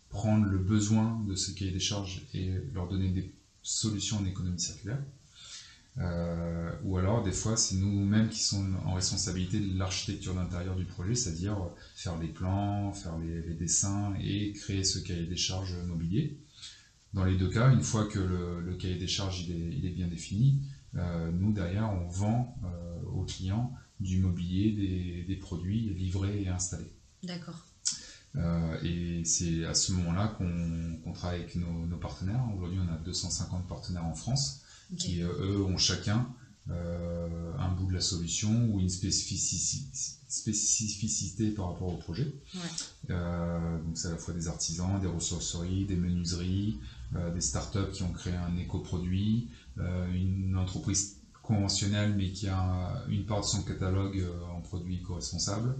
prendre le besoin de ce cahier des charges et leur donner des solutions en économie circulaire. Euh, ou alors, des fois, c'est nous-mêmes qui sommes en responsabilité de l'architecture d'intérieur du projet, c'est-à-dire faire les plans, faire les, dessins et créer ce cahier des charges mobilier. Dans les deux cas, une fois que le, cahier des charges il est, bien défini, euh, nous, derrière, on vend euh, aux clients du mobilier, des, produits livrés et installés. D'accord. et c'est à ce moment-là qu'on travaille avec nos, nos partenaires. Aujourd'hui, on a 250 partenaires en France qui euh, eux ont chacun euh, un bout de la solution ou une spécificité, par rapport au projet. Euh, donc c'est à la fois des artisans, des ressourceries, des menuiseries, des startups qui ont créé un éco-produit, une entreprise conventionnelle mais qui a une part de son catalogue en produits éco-responsables.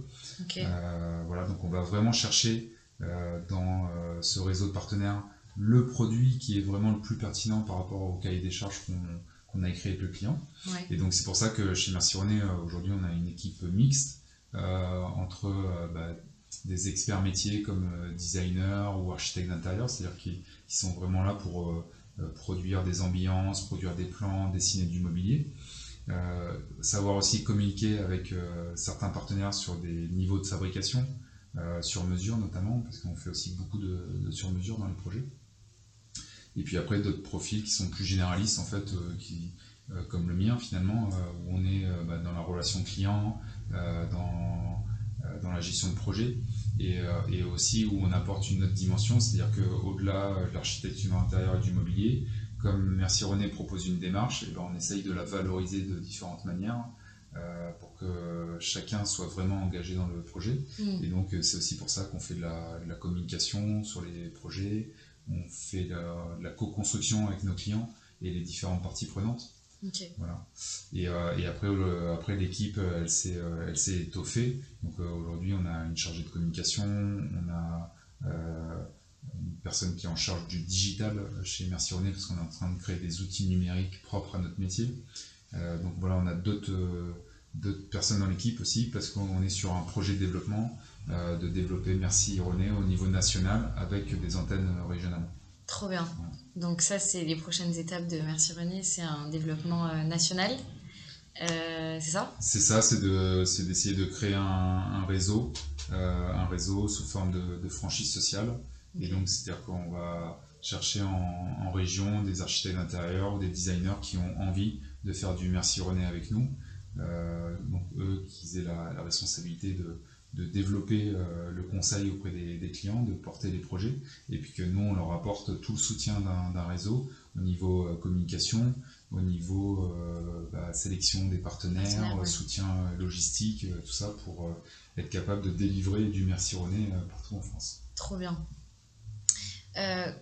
voilà, donc on va vraiment chercher dans ce réseau de partenaires le produit qui est vraiment le plus pertinent par rapport au cahier des charges qu'on a écrit avec le client. Et donc c'est pour ça que chez Merci René, euh, aujourd'hui, on a une équipe mixte euh, entre euh, bah, des experts métiers comme designers ou architectes d'intérieur, c'est-à-dire qui, sont vraiment là pour produire des ambiances, produire des plans, dessiner du mobilier. savoir aussi communiquer avec certains partenaires sur des niveaux de fabrication, sur mesure notamment, parce qu'on fait aussi beaucoup de, de sur-mesure dans les projets. Et puis après, d'autres profils qui sont plus généralistes, en fait, euh, qui, euh, comme le mien finalement, euh, où on est bah, dans la relation client, dans la gestion de projet, et, et, aussi où on apporte une autre dimension, c'est-à-dire qu'au-delà de l'architecture intérieure et du mobilier, comme Merci René propose une démarche, et ben on essaye de la valoriser de différentes manières. pour que chacun soit vraiment engagé dans le projet. Mmh. Et donc c'est aussi pour ça qu'on fait de la, de la, communication sur les projets, on fait de la, co-construction avec nos clients et les différentes parties prenantes. Voilà. Et, et après, après l'équipe, elle s'est, elle s'est étoffée. Donc aujourd'hui, on a une chargée de communication, on a une personne qui est en charge du digital chez Merci René, parce qu'on est en train de créer des outils numériques propres à notre métier. donc voilà, on a d'autres d'autres personnes dans l'équipe aussi, parce qu'on est sur un projet de développement, euh, de développer Merci René au niveau national avec des antennes régionales. Trop bien. Donc ça, c'est les prochaines étapes de Merci René, c'est un développement euh, national. Euh, c'est ça? C'est ça, c'est d'essayer de, créer un, réseau, un réseau sous forme de, franchise sociale. Et donc, c'est-à-dire qu'on va chercher en, en, région des architectes d'intérieur ou des designers qui ont envie de faire du Merci René avec nous. Euh, donc eux qui aient la, responsabilité de, de développer euh, le conseil auprès des, clients, de porter les projets, et puis que nous, on leur apporte tout le soutien d'un réseau au niveau euh, communication, au niveau bah, sélection des partenaires, soutien logistique, tout ça pour être capable de délivrer du Merci René partout en France. Trop bien.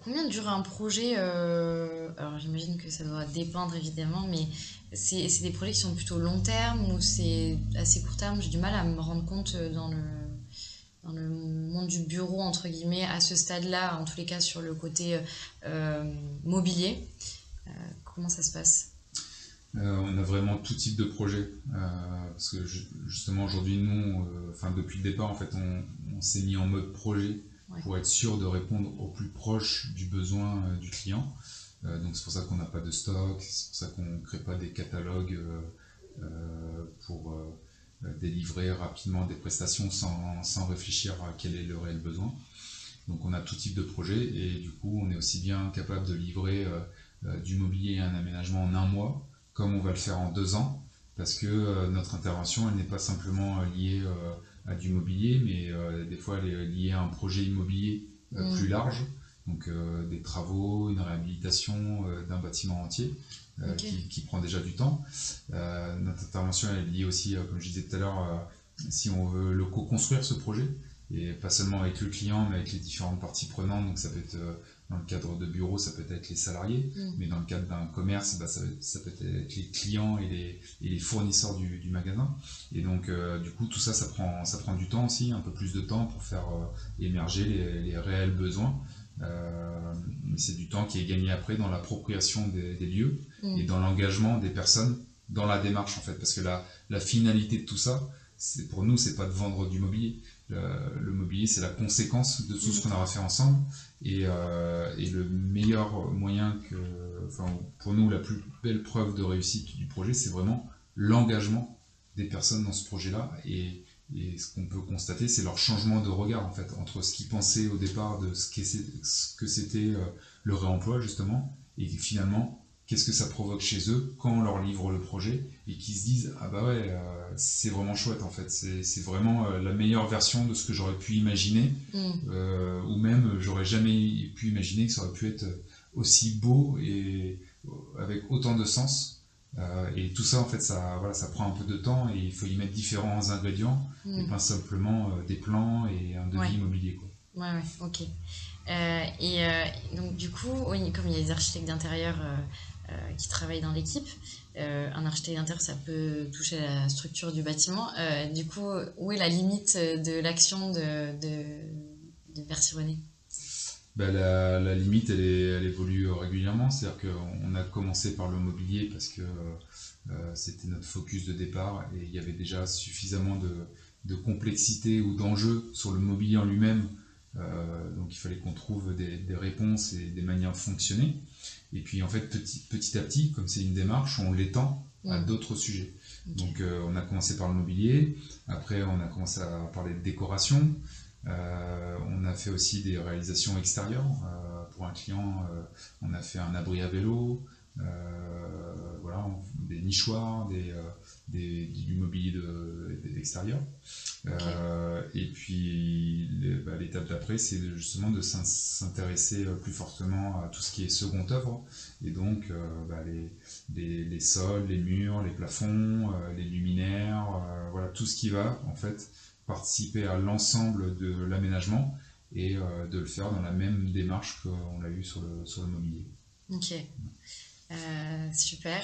combien dure un projet Alors j'imagine que ça doit dépendre évidemment, mais c'est des projets qui sont plutôt long terme ou c'est assez court terme J'ai du mal à me rendre compte euh, dans le, dans le monde du bureau, entre guillemets, à ce stade-là, en tous les cas sur le côté euh, mobilier. Euh, comment ça se passe? On a vraiment tout type de projet. parce que justement, aujourd'hui, nous, enfin, depuis le départ, en fait, on, s'est mis en mode projet pour être sûr de répondre au plus proche du besoin du client. Euh, donc c'est pour ça qu'on n'a pas de stock, c'est pour ça qu'on ne crée pas des catalogues euh, euh, pour délivrer rapidement des prestations sans, sans, réfléchir à quel est le réel besoin. Donc on a tout type de projet et du coup on est aussi bien capable de livrer du mobilier et un aménagement en un mois comme on va le faire en deux ans parce que notre intervention elle n'est pas simplement liée à du mobilier mais des fois elle est liée à un projet immobilier mmh. plus large donc euh, des travaux, une réhabilitation euh, d'un bâtiment entier euh, qui, prend déjà du temps. notre intervention est liée aussi, comme je disais tout à l'heure, si on veut le co-construire ce projet, et pas seulement avec le client, mais avec les différentes parties prenantes. Donc ça peut être dans le cadre de bureau, ça peut être les salariés, mm. mais dans le cadre d'un commerce, bah, ça, peut être les clients et les, fournisseurs du, magasin. Et donc du coup, tout ça, ça prend, ça prend du temps aussi, un peu plus de temps pour faire émerger les, réels besoins. Euh, c'est du temps qui est gagné après dans l'appropriation des, lieux mm. et dans l'engagement des personnes dans la démarche en fait. Parce que la, la finalité de tout ça, c'est pour nous, c'est pas de vendre du mobilier. Le, mobilier, c'est la conséquence de tout ce mm. qu'on aura fait ensemble. Et, euh, et, le meilleur moyen que, enfin, pour nous, la plus belle preuve de réussite du projet, c'est vraiment l'engagement des personnes dans ce projet-là. Et, et ce qu'on peut constater, c'est leur changement de regard en fait entre ce qu'ils pensaient au départ de ce que c'était euh, le réemploi justement, et finalement qu'est-ce que ça provoque chez eux quand on leur livre le projet et qu'ils se disent ah bah ouais euh, c'est vraiment chouette en fait, c'est vraiment euh, la meilleure version de ce que j'aurais pu imaginer, mm. ou même j'aurais jamais pu imaginer que ça aurait pu être aussi beau et avec autant de sens euh, et tout ça, en fait, ça, voilà, ça prend un peu de temps et il faut y mettre différents ingrédients et mm. pas simplement euh, des plans et un devis immobilier. Quoi. Ouais, ouais, ok. Euh, et donc, du coup, comme il y a des architectes d'intérieur qui travaillent dans l'équipe, un architecte d'intérieur, ça peut toucher à la structure du bâtiment. du coup, où est la limite de l'action de, de, de bah, la, limite, elle, elle, évolue régulièrement. C'est-à-dire qu'on a commencé par le mobilier parce que euh, c'était notre focus de départ et il y avait déjà suffisamment de, complexité ou d'enjeux sur le mobilier en lui-même. Euh, donc il fallait qu'on trouve des, réponses et des manières de fonctionner. Et puis en fait, petit, petit à petit, comme c'est une démarche, on l'étend à d'autres sujets. Donc euh, on a commencé par le mobilier, après on a commencé à parler de décoration, on a fait aussi des réalisations extérieures. Euh, pour un client, euh, on a fait un abri à vélo, voilà, des nichoirs, des, du mobilier extérieur. et puis bah, l'étape d'après, c'est justement de s'intéresser plus fortement à tout ce qui est second œuvre, et donc bah, les, les, sols, les murs, les plafonds, les luminaires, voilà tout ce qui va en fait participer à l'ensemble de l'aménagement et euh, de le faire dans la même démarche qu'on l'a eu sur le, sur le mobilier. Ok, euh, super.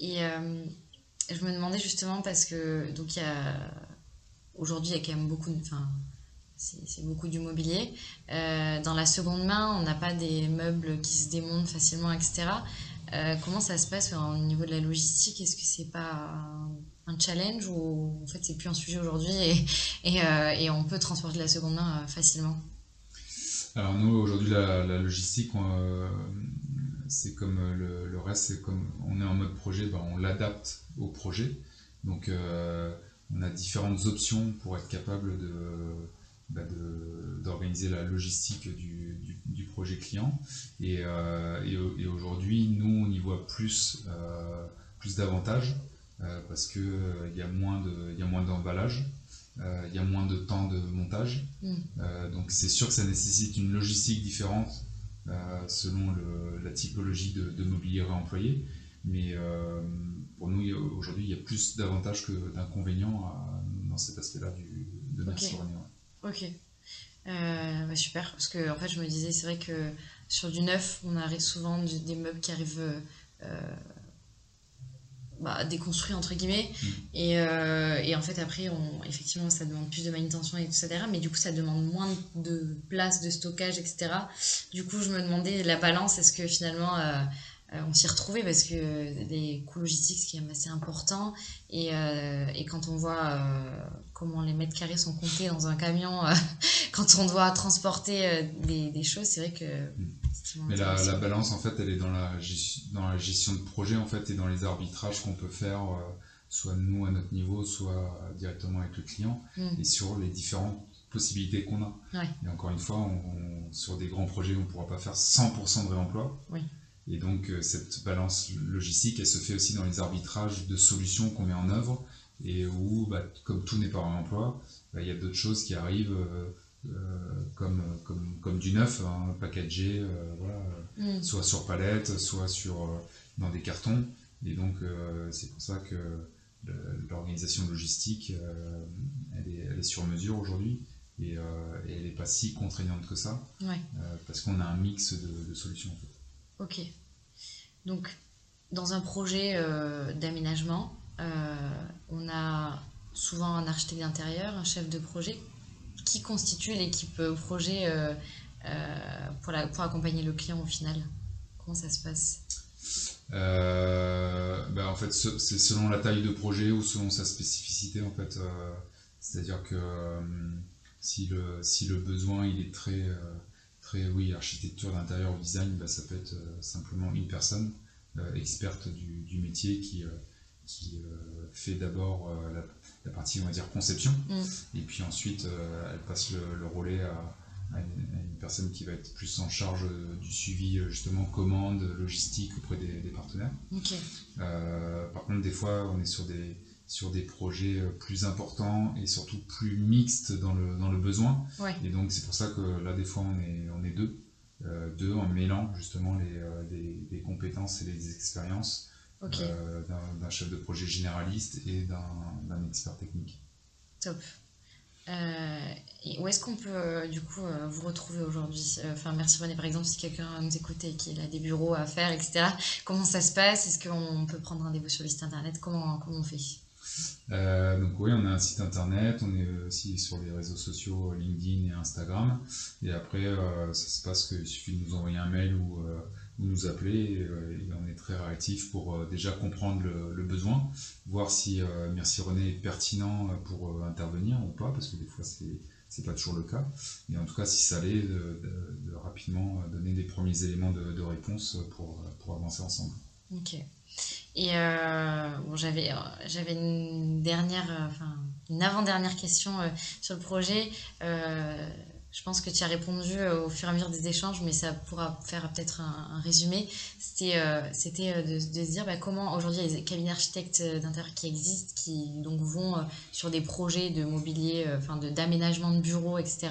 Et je me demandais justement parce que donc aujourd'hui il y a quand même beaucoup, enfin c'est beaucoup du mobilier. dans la seconde main, on n'a pas des meubles qui se démontent facilement, etc. comment ça se passe au niveau de la logistique? Est-ce que c'est pas un challenge ou en fait c'est plus un sujet aujourd'hui et, et, euh, on peut transporter la seconde main euh, facilement Alors nous aujourd'hui la, logistique euh, c'est comme le, reste, c'est comme on est en mode projet, ben, on l'adapte au projet. Donc on a différentes options pour être capable de, ben, d'organiser la logistique du, du, projet client. Et, et, aujourd'hui, nous, on y voit plus, plus d'avantages parce qu'il euh, il y a moins d'emballage. Euh, il y a moins de temps de montage. Mm. donc c'est sûr que ça nécessite une logistique différente selon la typologie de, mobilier réemployé. Mais pour nous, aujourd'hui, il y a plus d'avantages que d'inconvénients dans cet aspect-là de Merci Ok. Bah, super, parce que en fait, je me disais, c'est vrai que sur du neuf, on arrive souvent des meubles qui arrivent bah, déconstruit entre guillemets. Mm. et, euh, et, en fait après on, effectivement ça demande plus de manutention et tout ça derrière mais du coup ça demande moins de place de stockage etc du coup je me demandais la balance est-ce que finalement euh, euh, on s'y retrouvait? Parce que les coûts logistiques c'est quand même assez important. Et, et quand on voit comment les mètres carrés sont comptés dans un camion [LAUGHS] quand on doit transporter des, des choses c'est vrai que mm. Mais la, la, balance, en fait, elle est dans la, dans la gestion de projet, en fait, et dans les arbitrages qu'on peut faire, euh, soit nous à notre niveau, soit directement avec le client, mm. et sur les différentes possibilités qu'on a. Et encore une fois, on, sur des grands projets, on ne pourra pas faire 100% de réemploi. Et donc, euh, cette balance logistique, elle se fait aussi dans les arbitrages de solutions qu'on met en œuvre, et où, bah, comme tout n'est pas réemploi, bah, il y a d'autres choses qui arrivent. Euh, euh, comme, comme, comme, du neuf, hein, packagé, euh, voilà, mm. soit sur palette, soit sur, dans des cartons. Et donc, c'est pour ça que l'organisation logistique, elle, est, elle, est, sur mesure aujourd'hui et, elle n'est pas si contraignante que ça, parce qu'on a un mix de, solutions. En fait. Ok. Donc, dans un projet d'aménagement, on a souvent un architecte d'intérieur, un chef de projet qui constitue l'équipe euh, projet euh, euh, pour, accompagner le client au final Comment ça se passe? Ben en fait, c'est selon la taille de projet ou selon sa spécificité en fait. C'est-à-dire que si, le, si le besoin il est très, très oui, architecture d'intérieur ou design, ben, ça peut être simplement une personne experte du, du, métier qui, qui fait d'abord la la partie, on va dire, conception. Mm. Et puis ensuite, euh, elle passe le, relais à, une, personne qui va être plus en charge euh, du suivi, euh, justement, commande, logistique auprès des, partenaires. par contre, des fois, on est sur des, sur des projets plus importants et surtout plus mixtes dans le, dans le besoin. Et donc, c'est pour ça que là, des fois, on est, on est deux. deux en mêlant justement les, les compétences et les expériences euh, d'un chef de projet généraliste et d'un expert technique. Top. Euh, où est-ce qu'on peut euh, du coup vous retrouver aujourd'hui? Enfin, merci René, par exemple, si quelqu'un nous écoute et qu'il a des bureaux à faire, etc. Comment ça se passe? Est-ce qu'on peut prendre rendez-vous sur le site internet? Comment, comment on fait? Donc oui, on a un site internet, on est aussi sur les réseaux sociaux LinkedIn et Instagram. Et après, ça se passe qu'il suffit de nous envoyer un mail ou nous appeler euh, et, on est très réactif pour euh, déjà comprendre le, besoin, voir si euh, Merci René est pertinent pour intervenir ou pas, parce que des fois c'est c'est pas toujours le cas. Et en tout cas, si ça allait, de, rapidement donner des premiers éléments de, réponse pour, pour, avancer ensemble. Ok. Et bon, j'avais, j'avais une dernière, enfin, une avant-dernière question sur le projet. Je pense que tu as répondu euh, au fur et à mesure des échanges, mais ça pourra faire peut-être un, résumé. C'était euh, euh, de, se dire bah, comment aujourd'hui des cabinets architectes d'intérieur qui existent, qui donc vont sur des projets de mobilier, enfin d'aménagement de, bureaux, etc.,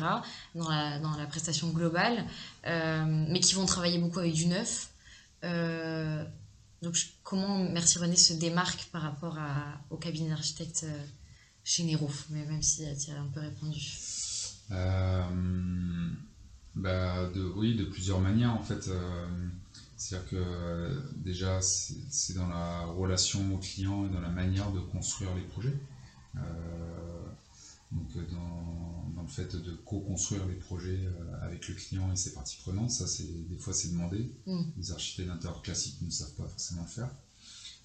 dans la, dans la prestation globale, mais qui vont travailler beaucoup avec du neuf. donc comment Merci René se démarque par rapport à, au cabinet d'architectes généraux, mais même si tu as un peu répondu. Euh, bah de, oui, de plusieurs manières en fait. Euh, C'est-à-dire que déjà, c'est dans la relation au client et dans la manière de construire les projets. donc dans, le fait de co-construire les projets avec le client et ses parties prenantes, ça c'est des fois c'est demandé. Mm. Les architectes d'intérieur classiques ne savent pas forcément le faire.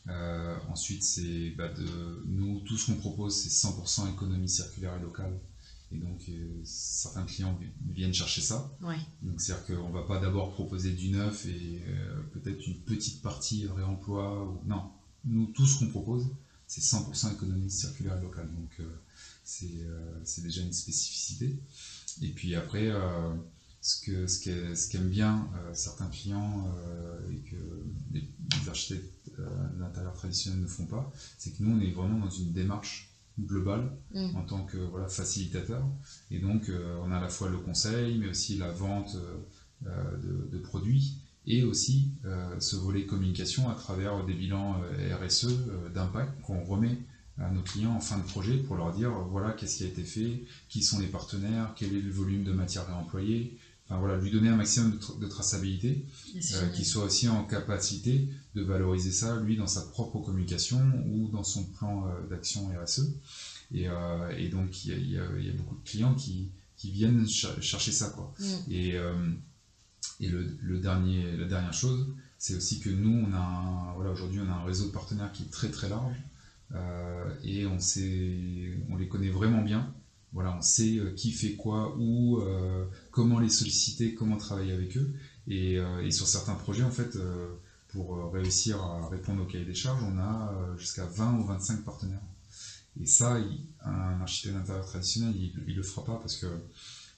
Euh, ensuite, c'est bah, de nous, tout ce qu'on propose, c'est 100% économie circulaire et locale. Et donc, euh, certains clients viennent chercher ça. Donc, c'est-à-dire qu'on ne va pas d'abord proposer du neuf et euh, peut-être une petite partie réemploi. Ou... Non, nous, tout ce qu'on propose, c'est 100% économie circulaire locale. Donc, c'est déjà une spécificité. Et puis après, ce que ce qu'aiment bien certains clients et que les, architectes l'intérieur traditionnel ne font pas, c'est que nous, on est vraiment dans une démarche globale mm. en tant que voilà, facilitateur. Et donc, euh, on a à la fois le conseil, mais aussi la vente euh, de, produits et aussi euh, ce volet communication à travers des bilans RSE d'impact qu'on remet à nos clients en fin de projet pour leur dire voilà qu'est-ce qui a été fait, qui sont les partenaires, quel est le volume de matière réemployée, enfin voilà, lui donner un maximum de, traçabilité, euh, qu'il soit aussi en capacité de valoriser ça, lui, dans sa propre communication ou dans son plan euh, d'action RSE. Euh, et, donc, il y, a, beaucoup de clients qui, viennent chercher ça. Quoi. Mm. Et, et le, dernier, la dernière chose, c'est aussi que nous, on a voilà, aujourd'hui, on a un réseau de partenaires qui est très très large et on, on les connaît vraiment bien. Voilà, on sait euh, qui fait quoi, où, euh, comment les solliciter, comment travailler avec eux. Et, euh, sur certains projets, en fait, pour réussir à répondre au cahier des charges, on a jusqu'à 20 ou 25 partenaires. Et ça, un architecte d'intérieur traditionnel, il ne le fera pas parce que,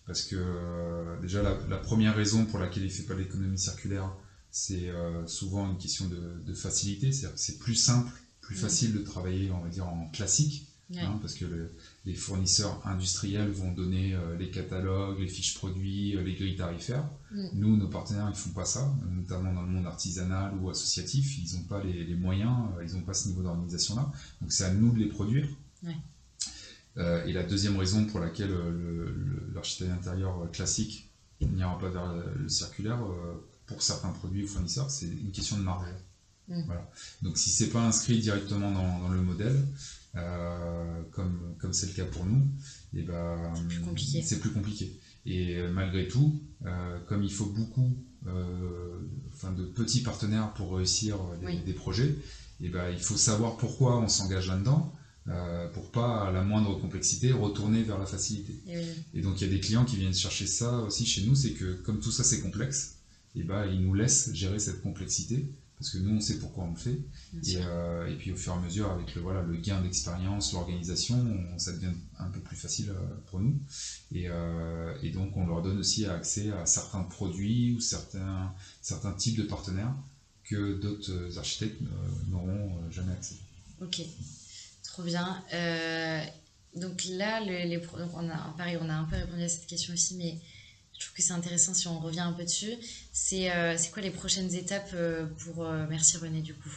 parce que déjà, la, première raison pour laquelle il ne fait pas l'économie circulaire, c'est souvent une question de, de facilité. C'est plus simple, plus facile de travailler, on va dire, en classique Hein, parce que les fournisseurs industriels vont donner euh, les catalogues, les fiches produits, euh, les grilles tarifaires. Mm. Nous, nos partenaires, ils font pas ça, notamment dans le monde artisanal ou associatif. Ils n'ont pas les, moyens, euh, ils n'ont pas ce niveau d'organisation-là. Donc c'est à nous de les produire. et la deuxième raison pour laquelle l'architecte intérieur classique n'ira pas vers le circulaire, pour certains produits ou fournisseurs, c'est une question de marge. Mm. Voilà. Donc si c'est pas inscrit directement dans, dans le modèle, euh, comme comme c'est le cas pour nous, et eh ben c'est plus compliqué. Et euh, malgré tout, euh, comme il faut beaucoup enfin, de petits partenaires pour réussir des, projets, et eh ben, il faut savoir pourquoi on s'engage là-dedans. pour pas, à la moindre complexité, retourner vers la facilité. Et, donc il y a des clients qui viennent chercher ça aussi chez nous, c'est que comme tout ça c'est complexe, et eh ben, ils nous laissent gérer cette complexité parce que nous on sait pourquoi on le fait. Euh, et, puis au fur et à mesure avec le voilà le gain d'expérience l'organisation ça devient un peu plus facile euh, pour nous. Euh, et, donc on leur donne aussi accès à certains produits ou certains certains types de partenaires que d'autres architectes n'auront jamais accès. Ok. Trop bien. Donc là les, on a pareil on a un peu répondu à cette question aussi mais je trouve que c'est intéressant si on revient un peu dessus. C'est euh, quoi les prochaines étapes euh, pour euh, Merci René du coup?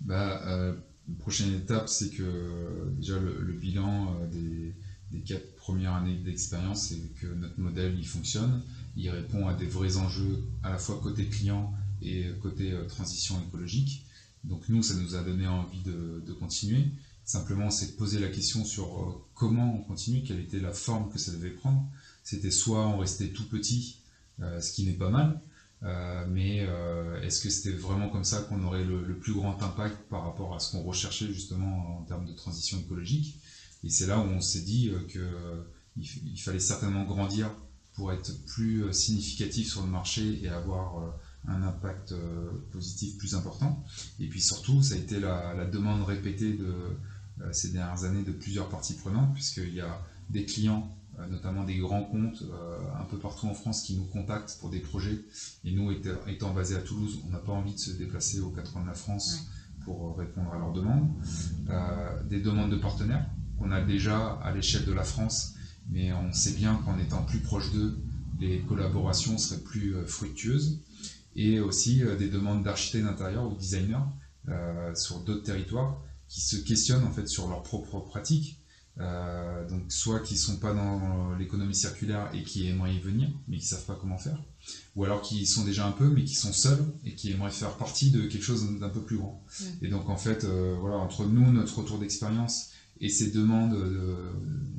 Bah, La prochaine étape, c'est que déjà le, bilan des, des, quatre premières années d'expérience, c'est que notre modèle il fonctionne, il répond à des vrais enjeux à la fois côté client et côté transition écologique. Donc nous, ça nous a donné envie de, de continuer. Simplement, c'est de poser la question sur comment on continue, quelle était la forme que ça devait prendre c'était soit on restait tout petit, euh, ce qui n'est pas mal, euh, mais euh, est-ce que c'était vraiment comme ça qu'on aurait le, plus grand impact par rapport à ce qu'on recherchait justement en termes de transition écologique? Et c'est là où on s'est dit qu'il il fallait certainement grandir pour être plus significatif sur le marché et avoir un impact positif plus important. Et puis surtout, ça a été la, demande répétée de ces dernières années de plusieurs parties prenantes, puisqu'il y a des clients notamment des grands comptes euh, un peu partout en France qui nous contactent pour des projets. Et nous, étant basés à Toulouse, on n'a pas envie de se déplacer aux quatre coins de la France pour euh, répondre à leurs demandes. des demandes de partenaires qu'on a déjà à l'échelle de la France, mais on sait bien qu'en étant plus proche d'eux, les collaborations seraient plus fructueuses. Et aussi des demandes d'architectes d'intérieur ou designers sur d'autres territoires qui se questionnent en fait sur leurs propres pratiques donc soit qui sont pas dans l'économie circulaire et qui aimeraient y venir, mais qui savent pas comment faire, ou alors qui sont déjà un peu, mais qui sont seuls et qui aimeraient faire partie de quelque chose d'un peu plus grand. Et donc en fait, voilà, entre nous, notre retour d'expérience et ces demandes,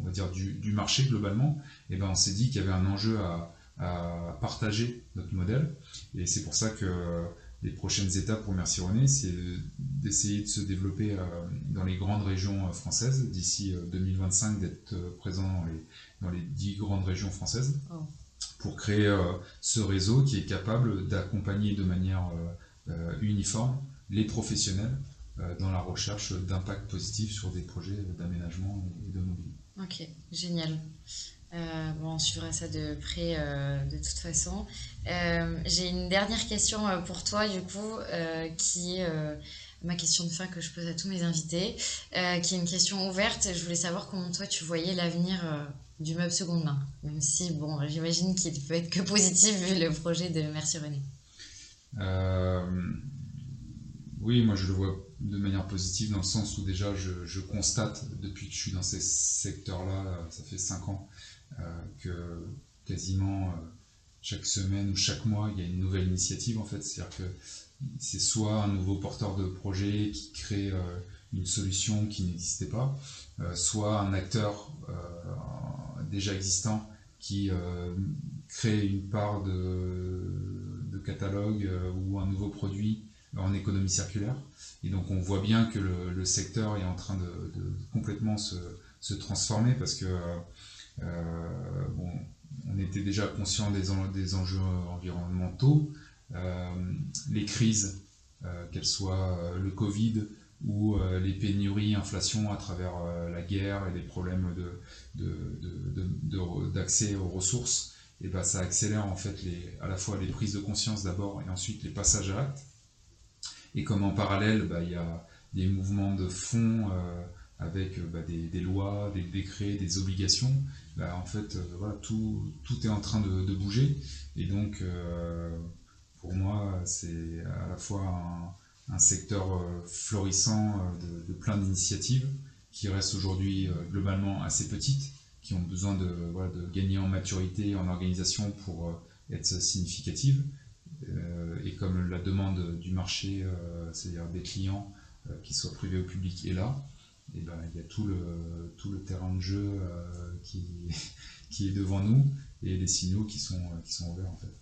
on va dire du, marché globalement, et eh ben on s'est dit qu'il y avait un enjeu à, à partager notre modèle. Et c'est pour ça que les prochaines étapes pour Merci René, c'est d'essayer de se développer euh, dans les grandes régions euh, françaises, d'ici 2025 euh, d'être présent dans les, dans les 10 grandes régions françaises, oh. pour créer ce réseau qui est capable d'accompagner de manière uniforme les professionnels dans la recherche d'impact positif sur des projets d'aménagement et de mobilité. Ok, génial. Euh, bon, on suivra ça de près euh, de toute façon. Euh, j'ai une dernière question pour toi, du coup, qui est ma question de fin que je pose à tous mes invités, qui est une question ouverte. Je voulais savoir comment toi tu voyais l'avenir du meuble seconde main, même si, bon, j'imagine qu'il peut être que positif vu le projet de Merci René. oui, moi je le vois de manière positive dans le sens où déjà je, je constate depuis que je suis dans ces secteurs-là, ça fait 5 ans, euh, que quasiment euh, chaque semaine ou chaque mois, il y a une nouvelle initiative en fait. C'est-à-dire que c'est soit un nouveau porteur de projet qui crée euh, une solution qui n'existait pas, soit un acteur déjà existant qui crée une part de, catalogue ou un nouveau produit en économie circulaire. Et donc on voit bien que le, secteur est en train de, complètement se, se, transformer parce que euh, bon, on était déjà conscient des, enjeux environnementaux. Euh, les crises, euh, qu'elles soient le Covid ou les pénuries, inflation à travers la guerre et les problèmes d'accès aux ressources, et ben ça accélère en fait à la fois les prises de conscience d'abord et ensuite les passages à l'acte. Et comme en parallèle, bah, il y a des mouvements de fond avec bah, des, lois, des décrets, des obligations bah, en fait, euh, tout, est en train de, bouger. Et donc, euh, pour moi, c'est à la fois un, secteur euh, florissant de, plein d'initiatives qui restent aujourd'hui globalement assez petites, qui ont besoin de, de gagner en maturité, en organisation pour être significatives. et comme la demande du marché, c'est-à-dire des clients, qu'ils soient privés ou publics, est là, et ben, il y a tout le, tout le terrain de jeu euh, qui, [LAUGHS] qui est devant nous et les signaux qui sont, qui sont ouverts en fait.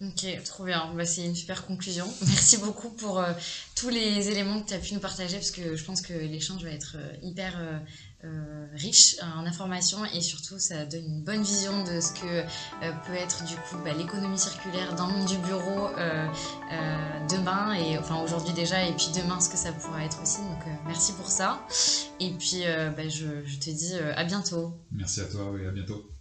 Ok, trop bien. Bah, c'est une super conclusion. [LAUGHS] Merci beaucoup pour euh, tous les éléments que tu as pu nous partager parce que je pense que l'échange va être euh, hyper euh, riche en informations et surtout ça donne une bonne vision de ce que euh, peut être du coup bah, l'économie circulaire dans le monde du bureau euh, demain et enfin aujourd'hui déjà et puis demain ce que ça pourra être aussi. Donc merci pour ça. Et puis bah, je, je, te dis à bientôt. Merci à toi et à bientôt